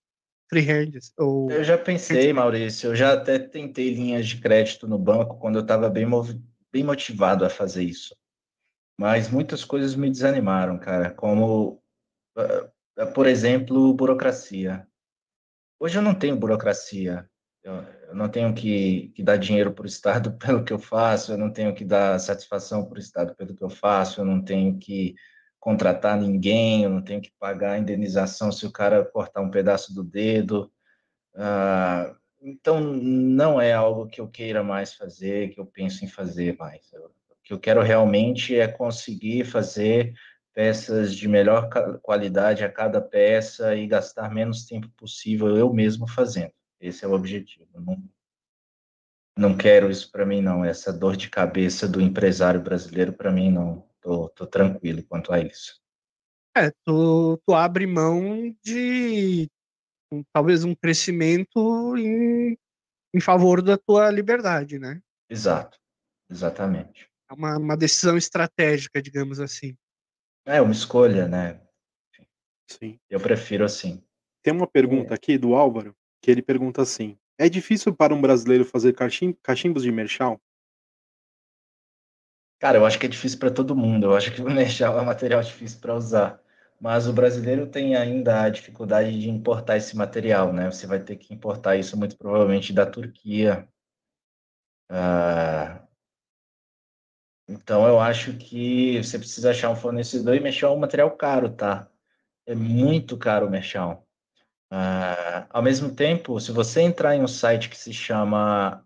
D: freehands. Ou...
E: Eu já pensei, Maurício, eu já até tentei linhas de crédito no banco quando eu estava bem, bem motivado a fazer isso. Mas muitas coisas me desanimaram, cara, como, uh, por exemplo, burocracia. Hoje eu não tenho burocracia. Eu, eu não tenho que, que dar dinheiro para o Estado pelo que eu faço, eu não tenho que dar satisfação para o Estado pelo que eu faço, eu não tenho que contratar ninguém, eu não tenho que pagar indenização se o cara cortar um pedaço do dedo. Ah, então, não é algo que eu queira mais fazer, que eu penso em fazer mais. o que eu quero realmente é conseguir fazer peças de melhor qualidade a cada peça e gastar menos tempo possível eu mesmo fazendo. Esse é o objetivo. Não, não quero isso para mim, não. Essa dor de cabeça do empresário brasileiro, para mim, não. Tô, tô tranquilo quanto a isso.
D: É, tu, tu abre mão de talvez um crescimento em, em favor da tua liberdade, né?
E: Exato, exatamente.
D: É uma, uma decisão estratégica, digamos assim.
E: É uma escolha, né?
C: Sim.
E: Eu prefiro assim.
C: Tem uma pergunta é. aqui do Álvaro que ele pergunta assim: é difícil para um brasileiro fazer cachim cachimbos de merchal?
E: Cara, eu acho que é difícil para todo mundo. Eu acho que o merchal é um material difícil para usar. Mas o brasileiro tem ainda a dificuldade de importar esse material, né? Você vai ter que importar isso muito provavelmente da Turquia. Ah, então eu acho que você precisa achar um fornecedor e mexer é um material caro, tá? É muito caro o merchal. Uh, ao mesmo tempo, se você entrar em um site que se chama.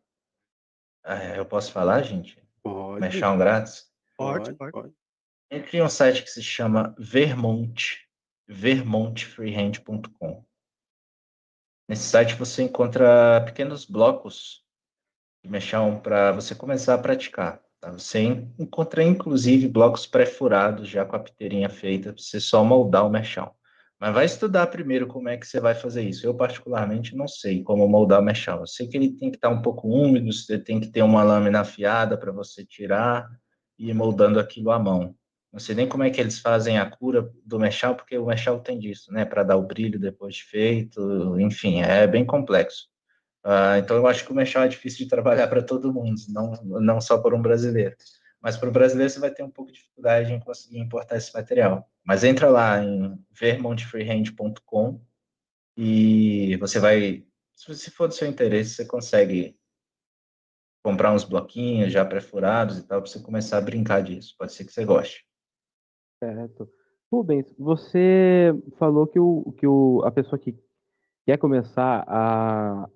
E: Uh, eu posso falar, gente?
C: Pode.
E: Merchão grátis?
D: Pode, pode. pode.
E: Entre em um site que se chama Vermont, vermontfreehand.com. Nesse site você encontra pequenos blocos de mexão para você começar a praticar. Tá? Você encontra inclusive blocos pré-furados já com a piteirinha feita, para você só moldar o mexão. Mas vai estudar primeiro como é que você vai fazer isso. Eu, particularmente, não sei como moldar o mechal. Eu sei que ele tem que estar um pouco úmido, você tem que ter uma lâmina afiada para você tirar e ir moldando aquilo à mão. Não sei nem como é que eles fazem a cura do mechal, porque o mechal tem disso, né? Para dar o brilho depois de feito. Enfim, é bem complexo. Uh, então, eu acho que o mechal é difícil de trabalhar para todo mundo, não, não só para um brasileiro. Mas para o brasileiro você vai ter um pouco de dificuldade em conseguir importar esse material. Mas entra lá em vermontfreehand.com e você vai, se for do seu interesse, você consegue comprar uns bloquinhos já pré-furados e tal, para você começar a brincar disso. Pode ser que você goste.
B: Certo. Rubens, você falou que, o, que o, a pessoa que quer começar a,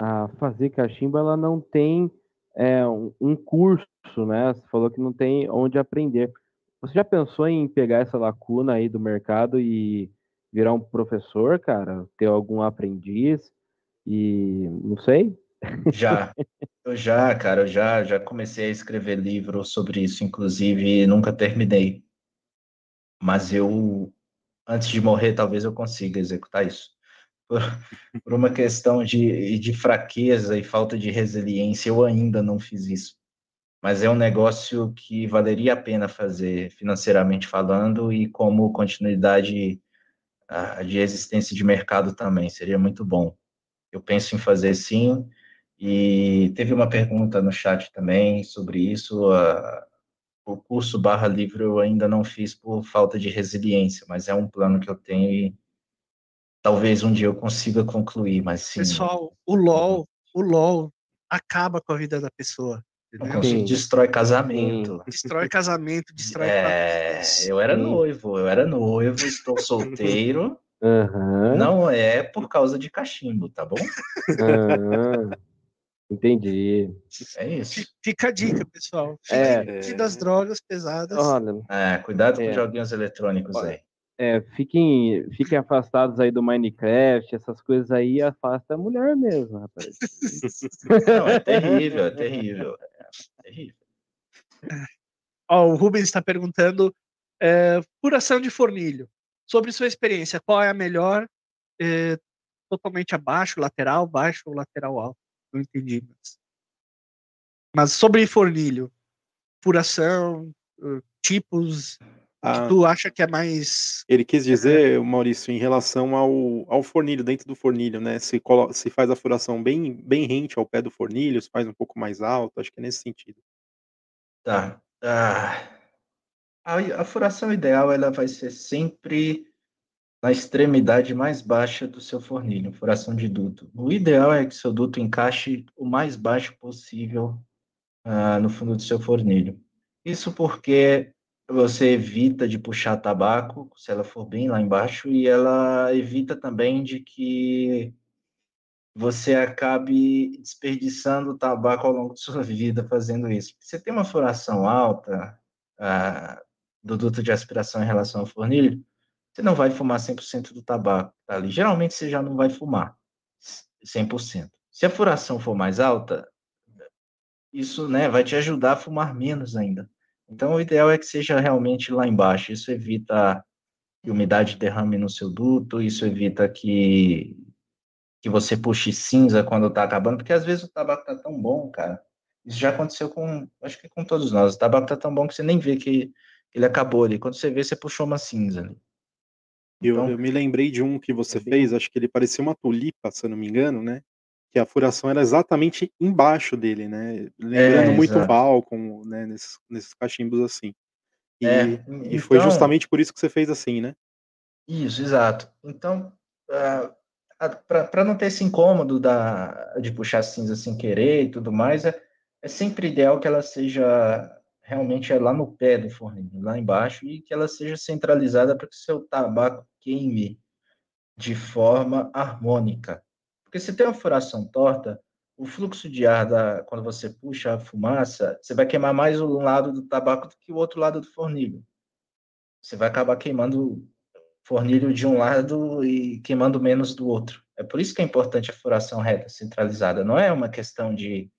B: a fazer cachimbo, ela não tem é, um curso, né? Você falou que não tem onde aprender. Você já pensou em pegar essa lacuna aí do mercado e virar um professor, cara? Ter algum aprendiz? E não sei.
E: Já, eu já, cara, eu já, já comecei a escrever livro sobre isso, inclusive nunca terminei. Mas eu, antes de morrer, talvez eu consiga executar isso por, por uma questão de, de fraqueza e falta de resiliência, eu ainda não fiz isso. Mas é um negócio que valeria a pena fazer financeiramente falando e como continuidade uh, de existência de mercado também, seria muito bom. Eu penso em fazer sim, e teve uma pergunta no chat também sobre isso. Uh, o curso barra livro eu ainda não fiz por falta de resiliência, mas é um plano que eu tenho e talvez um dia eu consiga concluir, mas sim.
D: Pessoal, o LOL, o LOL acaba com a vida da pessoa.
E: Destrói casamento.
D: Destrói casamento, destrói.
E: É, eu era noivo, eu era noivo, estou solteiro.
B: Uhum.
E: Não é por causa de cachimbo, tá bom?
B: Uhum. Entendi.
E: É isso.
D: Fica a dica, pessoal. Fica é, das drogas pesadas.
B: Olha,
E: é, cuidado com é. joguinhos eletrônicos aí.
B: É, fiquem, fiquem afastados aí do Minecraft, essas coisas aí, afasta a mulher mesmo, rapaz.
E: Não, é terrível, é terrível. É.
D: Ó, o Rubens está perguntando é, furação de fornilho. Sobre sua experiência, qual é a melhor? É, totalmente abaixo, lateral, baixo ou lateral alto? Não entendi. Mas, mas sobre fornilho, furação, tipos, ah, tu acha que é mais.
C: Ele quis dizer, Maurício, em relação ao, ao fornilho, dentro do fornilho, né? Se, colo, se faz a furação bem, bem rente ao pé do fornilho, se faz um pouco mais alto, acho que é nesse sentido.
E: Tá. Ah, a, a furação ideal ela vai ser sempre na extremidade mais baixa do seu fornilho, furação de duto. O ideal é que seu duto encaixe o mais baixo possível ah, no fundo do seu fornilho. Isso porque você evita de puxar tabaco, se ela for bem lá embaixo, e ela evita também de que você acabe desperdiçando tabaco ao longo de sua vida fazendo isso. Você tem uma furação alta ah, do duto de aspiração em relação ao fornilho, você não vai fumar 100% do tabaco tá ali. Geralmente você já não vai fumar 100%. Se a furação for mais alta, isso né, vai te ajudar a fumar menos ainda. Então, o ideal é que seja realmente lá embaixo. Isso evita que umidade derrame no seu duto, isso evita que, que você puxe cinza quando está acabando, porque às vezes o tabaco está tão bom, cara. Isso já aconteceu com, acho que com todos nós. O tabaco está tão bom que você nem vê que ele acabou ali. Quando você vê, você puxou uma cinza ali.
C: Então, eu, eu me lembrei de um que você é fez, acho que ele parecia uma tulipa, se eu não me engano, né? Que a furação era exatamente embaixo dele, né? Lembrando é, muito o Balcon, né? Nesses, nesses cachimbos assim. E, é, então, e foi então justamente por isso que você fez assim, né?
E: Isso, exato. Então, uh, para não ter esse incômodo da, de puxar cinza sem querer e tudo mais, é, é sempre ideal que ela seja realmente é lá no pé do forninho, lá embaixo, e que ela seja centralizada para que o seu tabaco queime de forma harmônica. Porque se tem uma furação torta, o fluxo de ar, da, quando você puxa a fumaça, você vai queimar mais um lado do tabaco do que o outro lado do fornilho. Você vai acabar queimando o fornilho de um lado e queimando menos do outro. É por isso que é importante a furação reta, centralizada. Não é uma questão de.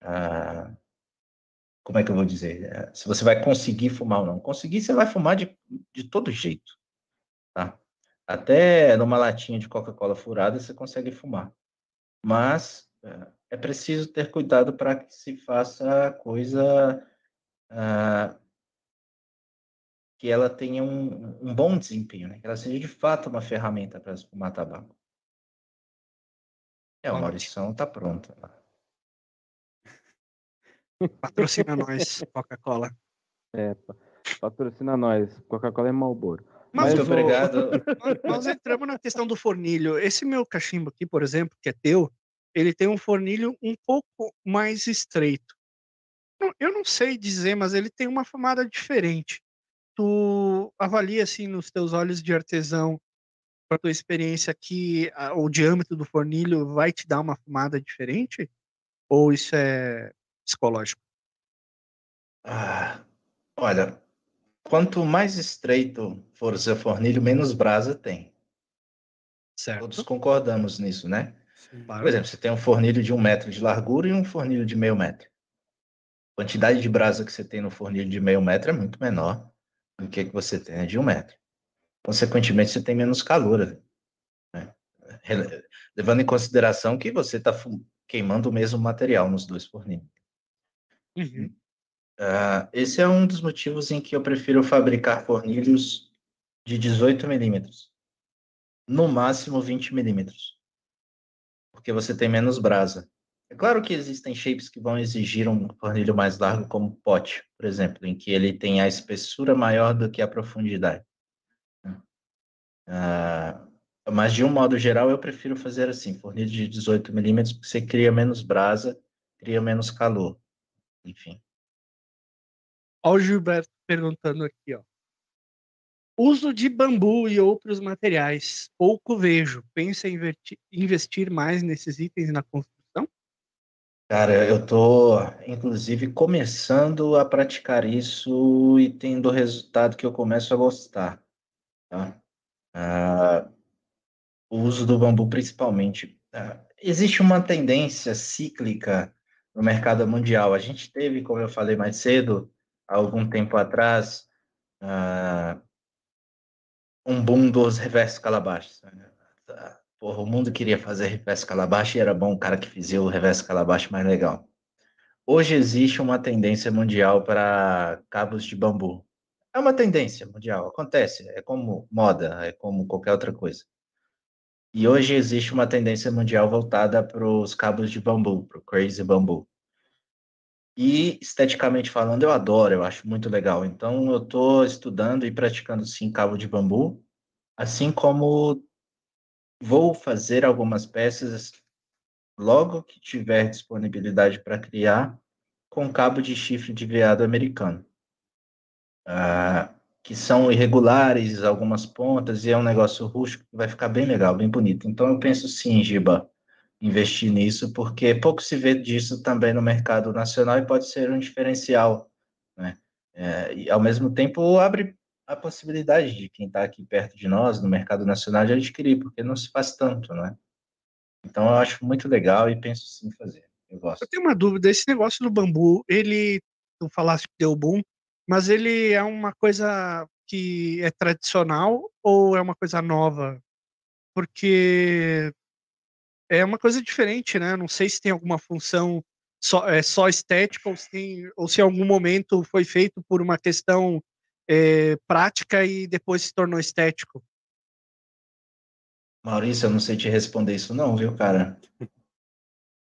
E: Ah, como é que eu vou dizer? Se você vai conseguir fumar ou não. Conseguir, você vai fumar de, de todo jeito. Tá? Até numa latinha de Coca-Cola furada você consegue fumar. Mas é, é preciso ter cuidado para que se faça a coisa uh, que ela tenha um, um, bom desempenho, né? que ela seja de fato uma ferramenta para fumar tabaco. É, a Maurição está pronta.
D: Patrocina nós, Coca-Cola.
B: É, patrocina nós. Coca-Cola é Malboro.
E: Mas, Muito obrigado.
D: Nós entramos na questão do fornilho. Esse meu cachimbo aqui, por exemplo, que é teu, ele tem um fornilho um pouco mais estreito. Eu não sei dizer, mas ele tem uma fumada diferente. Tu avalia assim nos teus olhos de artesão, com a tua experiência que a, o diâmetro do fornilho vai te dar uma fumada diferente? Ou isso é psicológico?
E: Ah, olha, quanto mais estreito for o seu fornilho, menos brasa tem.
D: Certo.
E: Todos concordamos nisso, né? Por exemplo, você tem um fornilho de um metro de largura e um fornilho de meio metro. A quantidade de brasa que você tem no fornilho de meio metro é muito menor do que que você tem de um metro. Consequentemente, você tem menos calor. Né? Levando em consideração que você está queimando o mesmo material nos dois fornilhos.
D: Uhum.
E: Uh, esse é um dos motivos em que eu prefiro fabricar fornilhos de 18 milímetros, no máximo 20 milímetros porque você tem menos brasa. É claro que existem shapes que vão exigir um fornilho mais largo, como pote, por exemplo, em que ele tem a espessura maior do que a profundidade. Uh, mas, de um modo geral, eu prefiro fazer assim, fornilho de 18 milímetros, porque você cria menos brasa, cria menos calor. Enfim.
D: Olha o Gilberto perguntando aqui, ó. Uso de bambu e outros materiais. Pouco vejo. Pensa em investir mais nesses itens na construção?
E: Cara, eu tô, inclusive, começando a praticar isso e tendo resultado que eu começo a gostar. Tá? Ah, o uso do bambu, principalmente. Ah, existe uma tendência cíclica no mercado mundial. A gente teve, como eu falei mais cedo, algum tempo atrás, ah, um boom dos reversos calabachos. Né? Porra, o mundo queria fazer reverso calabash e era bom o cara que fizia o reverso calabash mais legal. Hoje existe uma tendência mundial para cabos de bambu. É uma tendência mundial, acontece, é como moda, é como qualquer outra coisa. E hoje existe uma tendência mundial voltada para os cabos de bambu, para o crazy bambu. E esteticamente falando, eu adoro, eu acho muito legal. Então, eu estou estudando e praticando sim cabo de bambu, assim como vou fazer algumas peças logo que tiver disponibilidade para criar com cabo de chifre de veado americano, ah, que são irregulares, algumas pontas, e é um negócio rústico que vai ficar bem legal, bem bonito. Então, eu penso sim, Giba, investir nisso, porque pouco se vê disso também no mercado nacional e pode ser um diferencial, né? É, e ao mesmo tempo abre a possibilidade de quem está aqui perto de nós, no mercado nacional, de adquirir, porque não se faz tanto, né? Então eu acho muito legal e penso sim fazer. Eu gosto.
D: Eu tenho uma dúvida, esse negócio do bambu, ele, tu falaste que deu boom, mas ele é uma coisa que é tradicional ou é uma coisa nova? Porque é uma coisa diferente, né? Não sei se tem alguma função só, é, só estética ou se, tem, ou se em algum momento foi feito por uma questão é, prática e depois se tornou estético.
E: Maurício, eu não sei te responder isso não, viu, cara?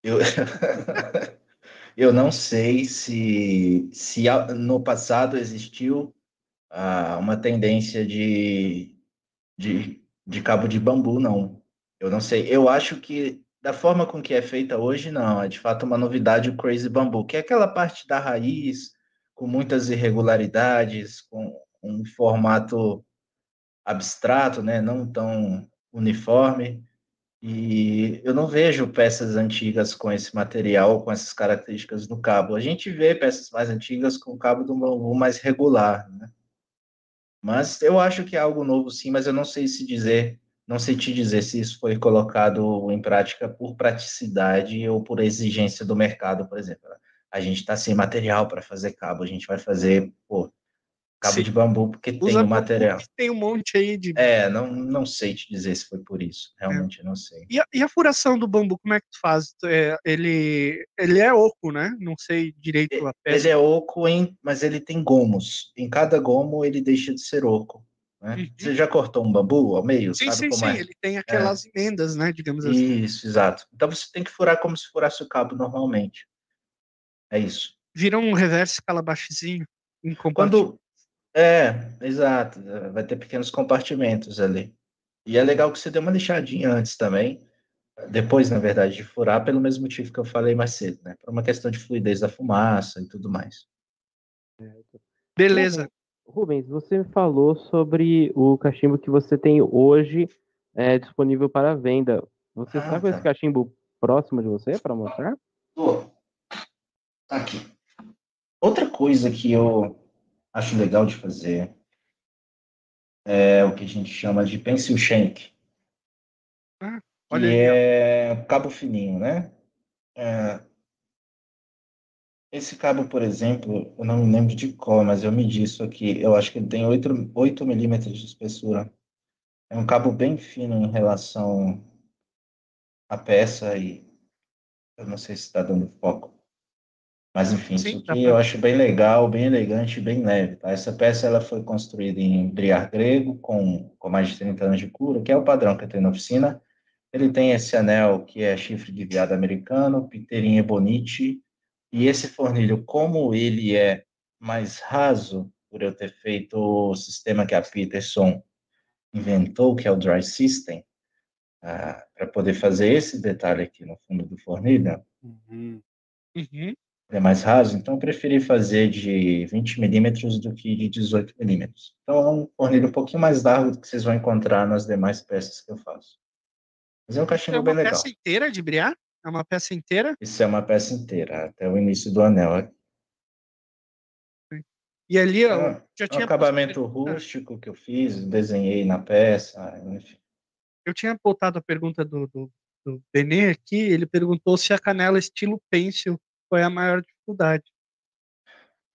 E: Eu, eu não sei se, se no passado existiu ah, uma tendência de, de, de cabo de bambu, não. Eu não sei. Eu acho que da forma com que é feita hoje, não. É de fato uma novidade o Crazy Bamboo, que é aquela parte da raiz com muitas irregularidades, com um formato abstrato, né? Não tão uniforme. E eu não vejo peças antigas com esse material, com essas características no cabo. A gente vê peças mais antigas com cabo do bambu mais regular, né? Mas eu acho que é algo novo, sim, mas eu não sei se dizer não sei te dizer se isso foi colocado em prática por praticidade ou por exigência do mercado, por exemplo. A gente está sem material para fazer cabo, a gente vai fazer, pô, cabo
D: Sim.
E: de bambu, porque tem
D: Usa
E: o
D: bambu
E: material.
D: Tem um monte aí de.
E: É, não, não sei te dizer se foi por isso. Realmente não sei.
D: E, a, e a furação do bambu, como é que tu faz? É, ele, ele é oco, né? Não sei direito a peça.
E: Ele é oco, em, mas ele tem gomos. Em cada gomo ele deixa de ser oco. Né?
D: Uhum.
E: Você já cortou um bambu ao meio?
D: sim,
E: Sabe
D: sim,
E: como
D: sim.
E: é?
D: Ele tem aquelas emendas, né? Digamos assim.
E: Isso, exato. Então você tem que furar como se furasse o cabo normalmente. É isso.
D: Vira um reverse calabachezinho.
E: Quando. É, exato. Vai ter pequenos compartimentos ali. E é legal que você dê uma lixadinha antes também. Depois, na verdade, de furar, pelo mesmo motivo que eu falei mais cedo, né? Por uma questão de fluidez da fumaça e tudo mais.
D: Beleza.
B: Rubens, você me falou sobre o cachimbo que você tem hoje é, disponível para venda. Você
E: Ah,
B: está com esse
E: tá.
B: cachimbo próximo de você para mostrar?
E: Pô, tá aqui. Outra coisa que eu acho legal de fazer é o que a gente chama de pencil shank.
D: Olha
E: que
D: aí,
E: é cabo fininho, né? É, esse cabo, por exemplo, eu não me lembro de qual, mas eu medi isso aqui. Eu acho que ele tem 8, 8 milímetros de espessura. É um cabo bem fino em relação à peça e eu não sei se está dando foco. Mas enfim,
D: Sim,
E: isso aqui
D: pra-
E: eu acho bem legal, bem elegante, bem leve, tá? Essa peça ela foi construída em briar grego com, com mais de 30 anos de cura, que é o padrão que eu tenho na oficina. Ele tem esse anel que é chifre de veado americano, piteirinha ebonite, e esse fornilho, como ele é mais raso, por eu ter feito o sistema que a Peterson inventou, que é o Dry System, para poder fazer esse detalhe aqui no fundo do fornilho,
C: Uhum.
D: Uhum.
E: ele é mais raso, então eu preferi fazer de 20 milímetros do que de 18 milímetros. Então é um fornilho um pouquinho mais largo do que vocês vão encontrar nas demais peças que eu faço. Mas é um
D: É
E: cachimbo
D: uma
E: bem legal.
D: peça inteira de briar? É uma peça inteira?
E: Isso é uma peça inteira, até o início do anel.
D: E ali, ó,
E: É,
D: já
E: É um
D: tinha
E: acabamento rústico que eu fiz, desenhei na peça, enfim.
D: Eu tinha botado a pergunta do, do, do Benê aqui, ele perguntou se a canela estilo pencil foi a maior dificuldade.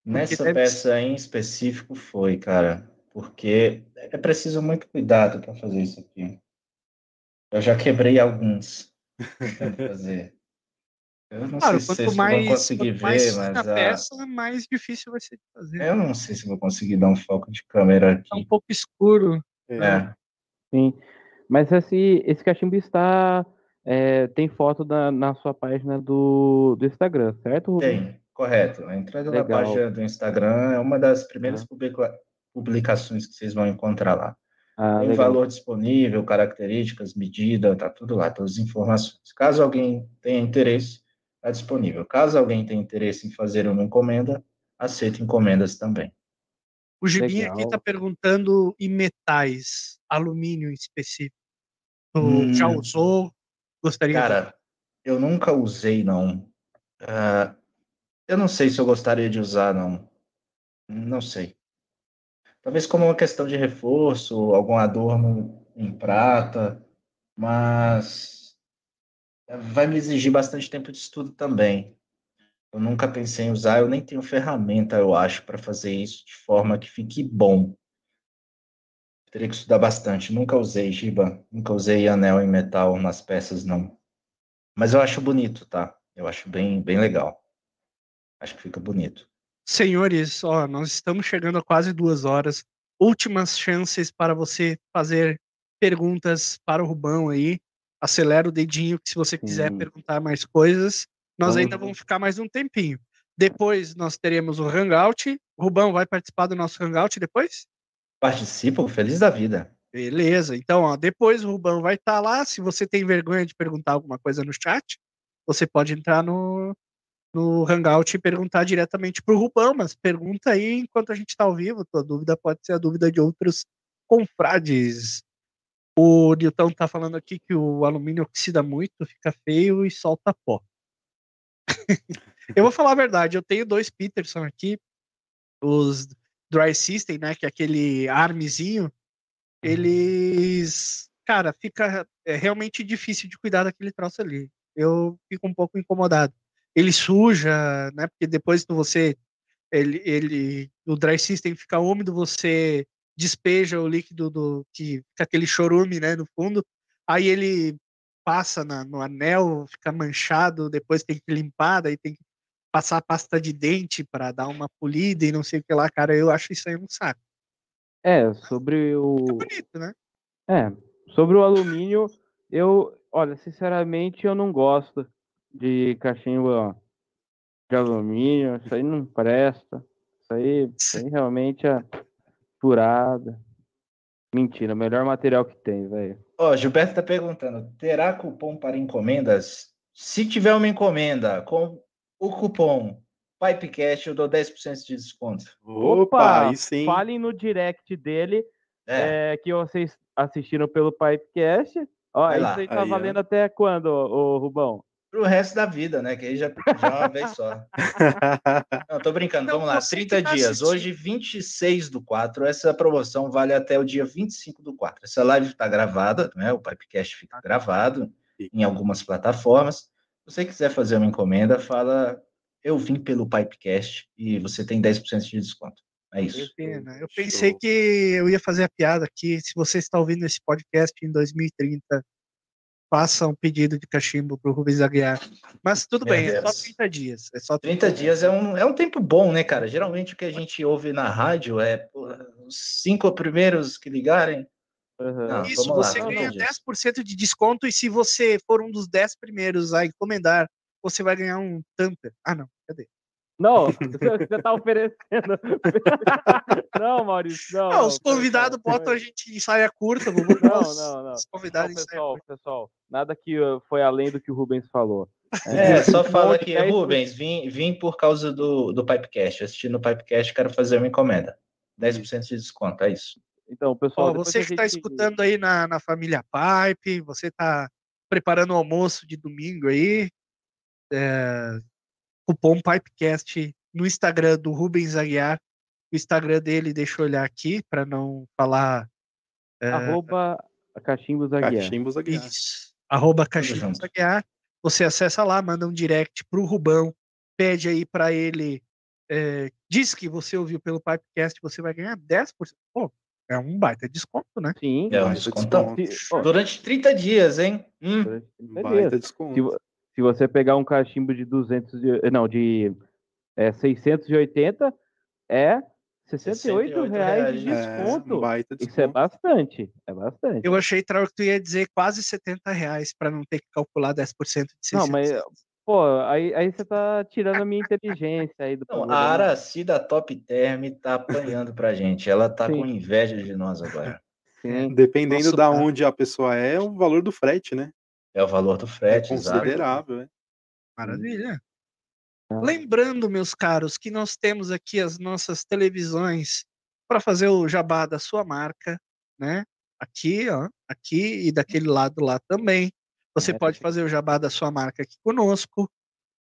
E: Nessa
D: deve
E: peça em específico foi, cara, porque é preciso muito cuidado para fazer isso aqui. Eu já quebrei alguns fazer. Eu não
D: Claro,
E: sei se
D: mais,
E: vão conseguir
D: mais
E: ver, mas
D: a
E: a-
D: peça, mais difícil vai ser de fazer.
E: eu não sei se vou conseguir dar um foco de câmera
D: Tá um
E: aqui.
D: pouco escuro.
E: É,
B: Sim. Mas esse, esse cachimbo está. é, tem foto na, na sua página do, do Instagram, certo? Rubens?
E: tem, correto. A entrada na
B: Legal.
E: página do Instagram é uma das primeiras publica- publicações que vocês vão encontrar lá.
B: Ah,
E: Tem
B: legal.
E: valor disponível, características, medida, tá tudo lá, todas as informações. Caso alguém tenha interesse, está disponível. Caso alguém tenha interesse em fazer uma encomenda, aceito encomendas também.
D: O Gibinho aqui está perguntando em metais, alumínio em específico. Tu
E: Hum.
D: já usou? Gostaria de
E: Cara, eu nunca usei, não. Ah, eu não sei se eu gostaria de usar, não. Não sei. Talvez como uma questão de reforço, algum adorno em prata, mas vai me exigir bastante tempo de estudo também. Eu nunca pensei em usar, eu nem tenho ferramenta, eu acho, para fazer isso de forma que fique bom. Teria que estudar bastante. Nunca usei giba, nunca usei anel em metal nas peças, não. Mas eu acho bonito, tá? Eu acho bem, bem legal. Acho que fica bonito.
D: Senhores, ó, nós estamos chegando a quase duas horas. Últimas chances para você fazer perguntas para o Rubão aí. Acelera o dedinho que se você quiser
B: Sim.
D: perguntar mais coisas, nós
B: Vamos-
D: ainda vamos ficar mais um tempinho. Depois nós teremos o Hangout. Rubão vai participar do nosso Hangout depois?
E: Participo, feliz da vida.
D: Beleza. Então, ó, depois o Rubão vai estar lá. Se você tem vergonha de perguntar alguma coisa no chat, você pode entrar no, no Hangout e perguntar diretamente para o Rubão, mas pergunta aí enquanto a gente está ao vivo. Tua dúvida pode ser a dúvida de outros confrades. O Nilton tá falando aqui que o alumínio oxida muito, fica feio e solta pó. eu vou falar a verdade, eu tenho dois Peterson aqui, os Dry System, né, que é aquele armezinho, eles, cara, fica é realmente difícil de cuidar daquele troço ali. Eu fico um pouco incomodado. Ele suja, né, porque depois que você ele, ele, o dry system fica úmido, você despeja o líquido do que fica aquele chorume, né, no fundo. Aí ele passa na, no anel, fica manchado, depois tem que limpar, daí tem que passar pasta de dente para dar uma polida e não sei o que lá, cara. Eu acho isso aí um saco.
B: É, sobre o.
D: É bonito, né?
B: É, sobre o alumínio, eu, olha, sinceramente, eu não gosto de cachimbo de alumínio. Isso aí não presta. Isso aí, isso aí realmente é furada. Mentira, o melhor material que tem, velho.
E: Ó, Gilberto tá perguntando: terá cupom para encomendas? Se tiver uma encomenda com o cupom Pipecast, eu dou 10% de desconto.
C: Opa, aí sim.
B: Falem no direct dele
E: É,
B: é, que vocês assistiram pelo Pipecast. Ó,
E: Vai
B: isso
E: lá.
B: aí tá
C: Aí, ó.
B: valendo até quando, ô, ô, Rubão?
E: Pro resto da vida, né? Que aí já, já é uma vez só. Não, tô brincando,
D: Não,
E: vamos lá.
D: você que
E: 30
D: tá
E: dias.
D: assistindo.
E: Hoje, 26 do 4. Essa promoção vale até o dia 25 do 4. Essa live está gravada, né? O Pipecast fica gravado em algumas plataformas. Se você quiser fazer uma encomenda, fala eu vim pelo Pipecast e você tem 10% de desconto. É isso.
D: Eu pensei
C: Show.
D: que eu ia fazer a piada aqui. Se você está ouvindo esse podcast em 2030, faça um pedido de cachimbo pro Rubens Aguiar. Mas tudo
E: Meu
D: bem, é só
E: Deus.
D: 30 dias. É só
E: 30 dias é um, é um tempo bom, né, cara? Geralmente o que a gente ouve na rádio é os cinco primeiros que ligarem.
B: Aham.
E: Não,
D: Isso,
E: lá,
D: você
E: não,
D: ganha
E: não, disso.
D: 10% de desconto e se você for um dos 10 primeiros a encomendar, você vai ganhar um tamper. Ah, não, cadê?
B: Não, você tá oferecendo. não, Maurício, não. Não,
D: os convidados botam a gente em saia curta,
B: Não, não, não.
D: os
B: Não,
D: convidados em saia
B: pessoal,
D: curta.
B: pessoal, nada que uh, foi além do que o Rubens falou.
E: É, só
B: Um
E: fala aqui,
B: de 10%.
E: Rubens, vim, vim por causa do, do Pipecast. Assistindo o Pipecast, quero fazer uma encomenda. 10% de desconto, é isso.
B: Então, pessoal,
D: Ó, você que está
B: gente-
D: escutando aí na, na família Pipe, você está preparando o almoço de domingo aí, é, cupom Pipecast no Instagram do Rubens Aguiar. O Instagram dele, deixa eu olhar aqui para não falar. é,
B: Arroba Cachimbos Aguiar.
C: Cachimbos Aguiar.
D: Isso. Arroba
E: junto.
D: Aguiar. Você acessa lá, manda um direct pro Rubão, pede aí para ele. é, diz que você ouviu pelo Pipecast, você vai ganhar 10%. Pô, é um baita desconto, né?
B: Sim.
E: É um
C: desconto.
B: Ó,
E: Durante 30 dias, hein? Hum,
B: durante 30
C: Baita
B: dias.
C: Desconto.
B: Se você pegar um cachimbo de 200, de- não, de é, 680, é 68
E: 68
B: reais de
E: reais.
C: É,
B: desconto. Isso é
C: desconto.
B: bastante, é bastante.
D: Eu achei, Trau, que tu ia dizer quase 70 reais para não ter que calcular 10% de 600.
B: Não, mas, pô, aí, aí você tá tirando a minha inteligência aí do
E: Não, a Araci da Top Term tá apanhando pra gente. Ela tá
B: Sim.
E: com inveja de nós agora.
B: Sim.
C: Dependendo
D: Nossa,
C: da
D: cara.
C: onde a pessoa é, o valor do frete, né?
E: É o valor do
C: É
E: frete, exato.
C: considerável, é.
D: Maravilha.
B: Ah.
D: Lembrando, meus caros, que nós temos aqui as nossas televisões para fazer o jabá da sua marca, né? Aqui, ó, aqui e daquele lado lá também. Você
B: É,
D: pode fazer o jabá da sua marca aqui conosco.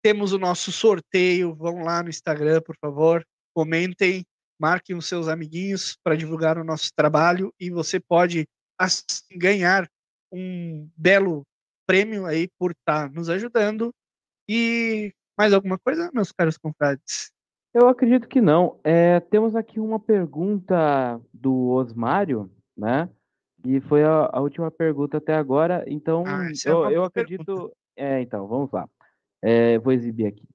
D: Temos o nosso sorteio. Vão lá no Instagram, por favor, comentem, marquem os seus amiguinhos para divulgar o nosso trabalho e você pode assim, ganhar um belo prêmio aí por estar nos ajudando. E mais alguma coisa, meus caros confrades?
B: Eu acredito que não. É, temos aqui uma pergunta do Osmário, né? E foi a, a última pergunta até agora. Então,
D: Ah, essa é
B: eu, eu acredito.
D: pergunta.
B: É, então, vamos lá. É, vou exibir aqui.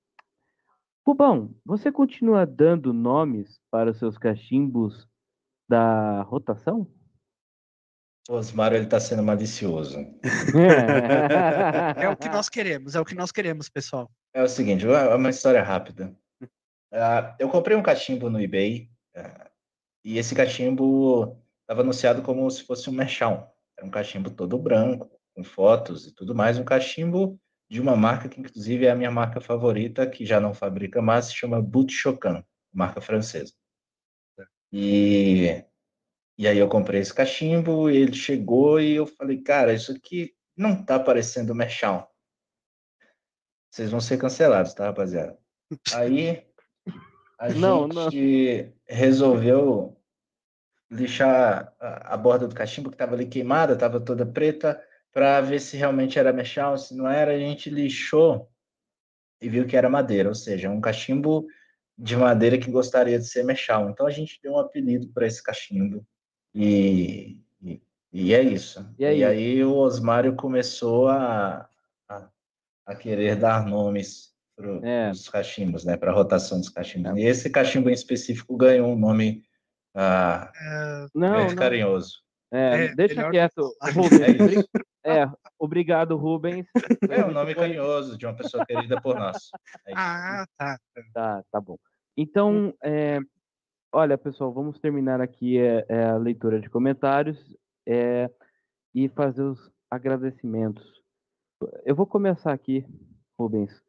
B: Rubão, você continua dando nomes para os seus cachimbos da rotação?
E: O Osmar, ele tá sendo malicioso.
D: É o que nós queremos, é o que nós queremos, pessoal.
E: É o seguinte, é uma história rápida. Ah, eu comprei um cachimbo no eBay ah, e esse cachimbo estava anunciado como se fosse um mechão. Era um cachimbo todo branco, com fotos e tudo mais. Um cachimbo de uma marca que, inclusive, é a minha marca favorita, que já não fabrica mais, se chama Bout Chocan, marca francesa. E, e aí eu comprei esse cachimbo, ele chegou e eu falei, cara, isso aqui não tá parecendo mechão. Vocês vão ser cancelados, tá, rapaziada? Aí a
B: Não, não.
E: gente resolveu lixar a, a borda do cachimbo que estava ali queimada, estava toda preta, para ver se realmente era mechal. Se não era, a gente lixou e viu que era madeira, ou seja, um cachimbo de madeira que gostaria de ser mechal. Então a gente deu um apelido para esse cachimbo. E, e, e, é isso. E aí? e aí o Osmário começou a, a, a querer dar nomes para é. os cachimbos, né? Para a rotação dos cachimbos. É. E esse cachimbo em específico ganhou um nome ah, é... não, muito não. carinhoso.
B: É, é deixa quieto. Rubens. É, é, obrigado, Rubens.
E: É um nome carinhoso de uma pessoa querida por nós.
D: É ah, tá.
B: Tá, tá bom. Então, é, olha, pessoal, vamos terminar aqui é, é a leitura de comentários é, e fazer os agradecimentos. Eu vou começar aqui, Rubens.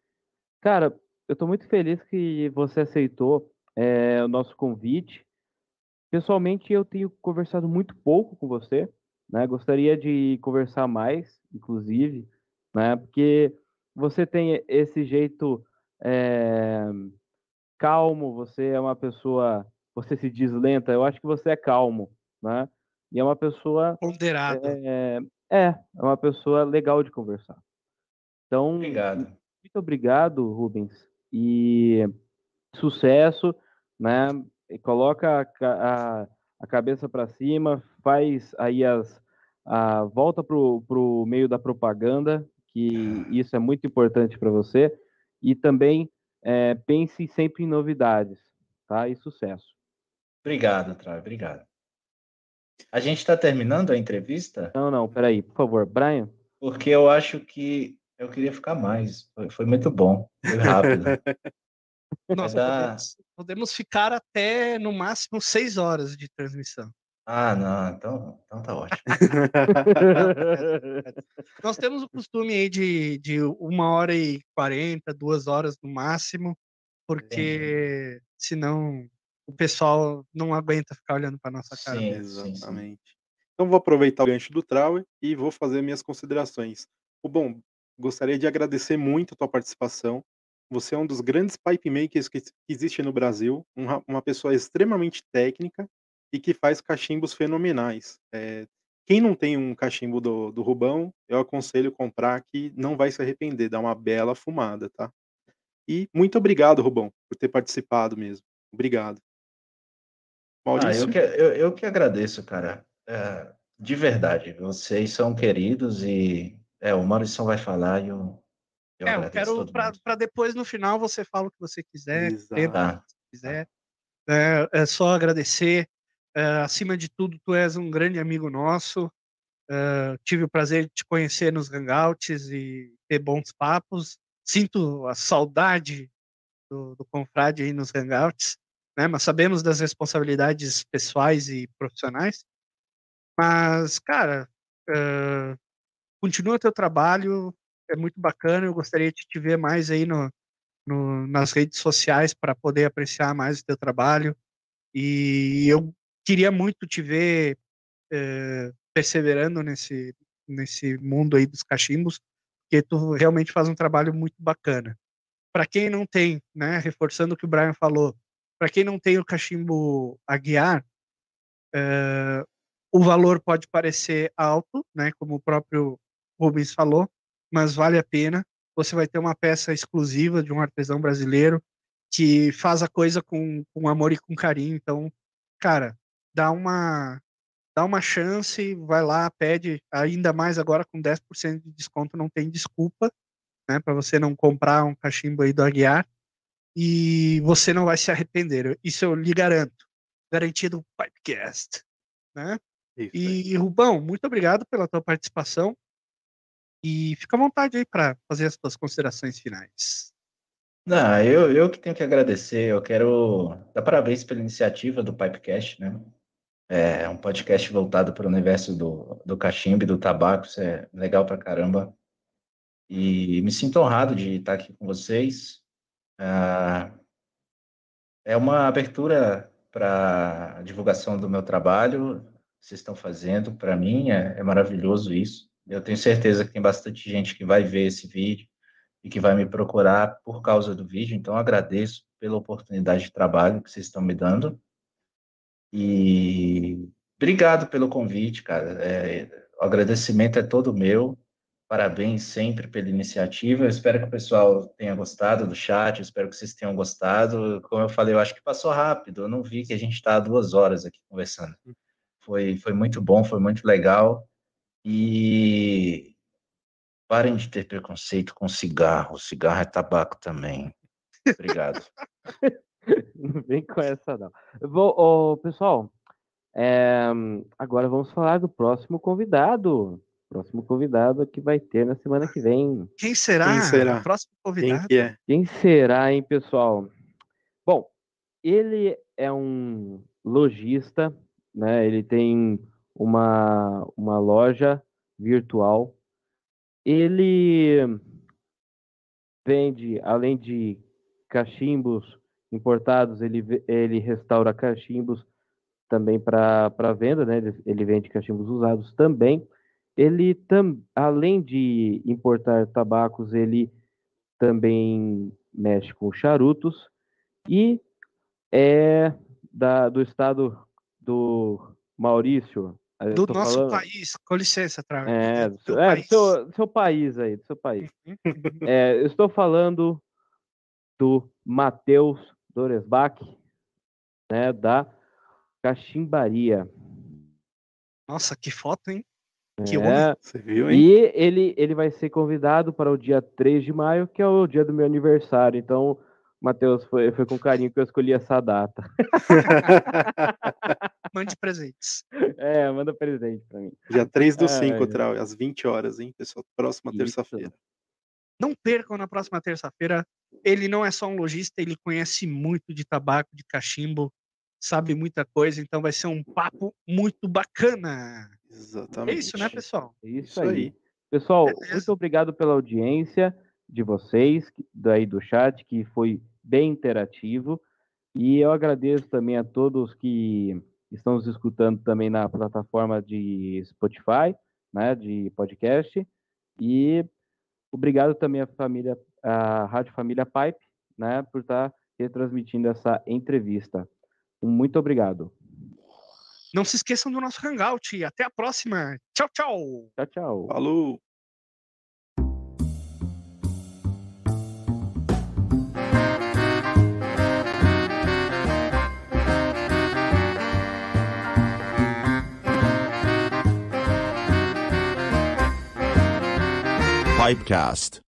B: Cara, eu estou muito feliz que você aceitou é, o nosso convite. Pessoalmente, eu tenho conversado muito pouco com você, né? Gostaria de conversar mais, inclusive, né? Porque você tem esse jeito é, calmo, você é uma pessoa, você se diz lenta, eu acho que você é calmo, né? E é uma pessoa
D: ponderada.
B: É, é, é uma pessoa legal de conversar. Então,
E: obrigado.
B: Muito obrigado, Rubens. E sucesso, né? E coloca a, a, a cabeça para cima, faz aí as a volta pro, pro meio da propaganda, que isso é muito importante para você, e também é, pense sempre em novidades, tá? E sucesso.
E: Obrigado, Trav, obrigado. A gente está terminando a entrevista?
B: Não, não, peraí, por favor, Brian.
E: Porque eu acho que eu queria ficar mais. Foi, foi muito bom, foi rápido.
D: Nossa, podemos, podemos, ficar até no máximo seis horas de transmissão.
E: Ah, não, então, então tá ótimo.
D: Nós temos o costume aí de, de uma hora e quarenta, duas horas no máximo, porque Entendi. senão o pessoal não aguenta ficar olhando para nossa cara.
C: Sim, exatamente. Sim. Então vou aproveitar o gancho do Trauer e vou fazer minhas considerações. O bom, gostaria de agradecer muito a tua participação. Você é um dos grandes pipe makers que existe no Brasil, uma, uma pessoa extremamente técnica e que faz cachimbos fenomenais. É, quem não tem um cachimbo do, do Rubão, eu aconselho comprar que não vai se arrepender, dá uma bela fumada, tá? E muito obrigado, Rubão, por ter participado mesmo. Obrigado.
E: Maurício? Ah, eu, que, eu, eu que agradeço, cara. É, de verdade, vocês são queridos e é, o Maurício vai falar e eu,
D: eu, é, eu quero para depois no final você fala o que você quiser, tempo tá. que quiser. É, é só agradecer. Uh, acima de tudo, tu és um grande amigo nosso. Uh, tive o prazer de te conhecer nos Hangouts e ter bons papos. Sinto a saudade do, do confrade aí nos Hangouts, né? Mas sabemos das responsabilidades pessoais e profissionais. Mas, cara, uh, continua teu trabalho, é muito bacana. Eu gostaria de te ver mais aí no, no nas redes sociais para poder apreciar mais o teu trabalho. E eu queria muito te ver é, perseverando nesse, nesse mundo aí dos cachimbos, porque tu realmente faz um trabalho muito bacana. Para quem não tem, né, reforçando o que o Brian falou, para quem não tem o cachimbo a guiar, é, o valor pode parecer alto, né, como o próprio Rubens falou, mas vale a pena. Você vai ter uma peça exclusiva de um artesão brasileiro que faz a coisa com, com amor e com carinho. Então, cara, dá uma dá uma chance, vai lá, pede, ainda mais agora com 10% de desconto, não tem desculpa, né, para você não comprar um cachimbo aí do Aguiar, e você não vai se arrepender, isso eu lhe garanto, garantido Pipecast, né? Isso, e Rubão, muito obrigado pela tua participação, e fica à vontade aí para fazer as suas considerações finais.
E: Não, eu, eu que tenho que agradecer, eu quero dar parabéns pela iniciativa do Pipecast, né? É um podcast voltado para o universo do, do cachimbo e do tabaco, isso é legal para caramba. E me sinto honrado de estar aqui com vocês. É uma abertura para a divulgação do meu trabalho, vocês estão fazendo. Para mim é, é maravilhoso isso. Eu tenho certeza que tem bastante gente que vai ver esse vídeo e que vai me procurar por causa do vídeo. Então, agradeço pela oportunidade de trabalho que vocês estão me dando. E obrigado pelo convite, cara. É, o agradecimento é todo meu. Parabéns sempre pela iniciativa. Eu espero que o pessoal tenha gostado do chat. Espero que vocês tenham gostado. Como eu falei, eu acho que passou rápido. Eu não vi que a gente está duas horas aqui conversando. Foi, foi muito bom, foi muito legal. E parem de ter preconceito com cigarro. Cigarro é tabaco também. Obrigado.
B: não vem com essa, não. Vou, oh, pessoal, é, agora vamos falar do próximo convidado. Próximo convidado que vai ter na semana que vem.
D: Quem será?
C: Quem será?
D: O próximo convidado.
C: Quem que é?
B: Quem será, hein, pessoal? Bom, ele é um lojista, né? Ele tem uma, uma loja virtual. Ele vende, além de cachimbos importados, ele, ele restaura cachimbos também para venda, né? Ele, ele vende cachimbos usados também. Ele, tam, além de importar tabacos, ele também mexe com charutos e é da, do estado do Maurício.
D: Do nosso
B: falando-
D: país. Com licença, Travis.
B: É, do,
D: Do
B: seu, é,
D: país.
B: seu, seu país aí, do seu país.
D: Uhum.
B: É, eu estou falando do Matheus Doresbach, né, da Cachimbaria.
D: Nossa, que foto, hein? Que
B: É,
C: Você viu, hein?
B: e ele, ele vai ser convidado para o dia 3 de maio, que é o dia do meu aniversário. Então, Matheus, foi, foi com carinho que eu escolhi essa data.
D: Mande presentes.
B: É, manda presente para mim.
C: Dia 3 do
B: Ai,
C: 5,
B: ai.
C: Trau, às 20 horas, hein, pessoal? Próxima terça-feira.
D: Não percam na próxima terça-feira. Ele não é só um lojista, ele conhece muito de tabaco, de cachimbo, sabe muita coisa, então vai ser um papo muito bacana. É
C: Exatamente.
D: isso, né, pessoal?
B: É Isso,
C: Isso
B: aí.
C: aí.
B: Pessoal,
D: Beleza.
B: muito obrigado pela audiência de vocês, daí do chat, que foi bem interativo. E eu agradeço também a todos que estão nos escutando também na plataforma de Spotify, né, de podcast. E obrigado também à família, à Rádio Família Pipe, né, por estar retransmitindo essa entrevista. Muito obrigado.
D: Não se esqueçam do nosso hangout. Até a próxima. Tchau, tchau.
B: Tchau, tchau.
C: Falou!
A: Pipecast.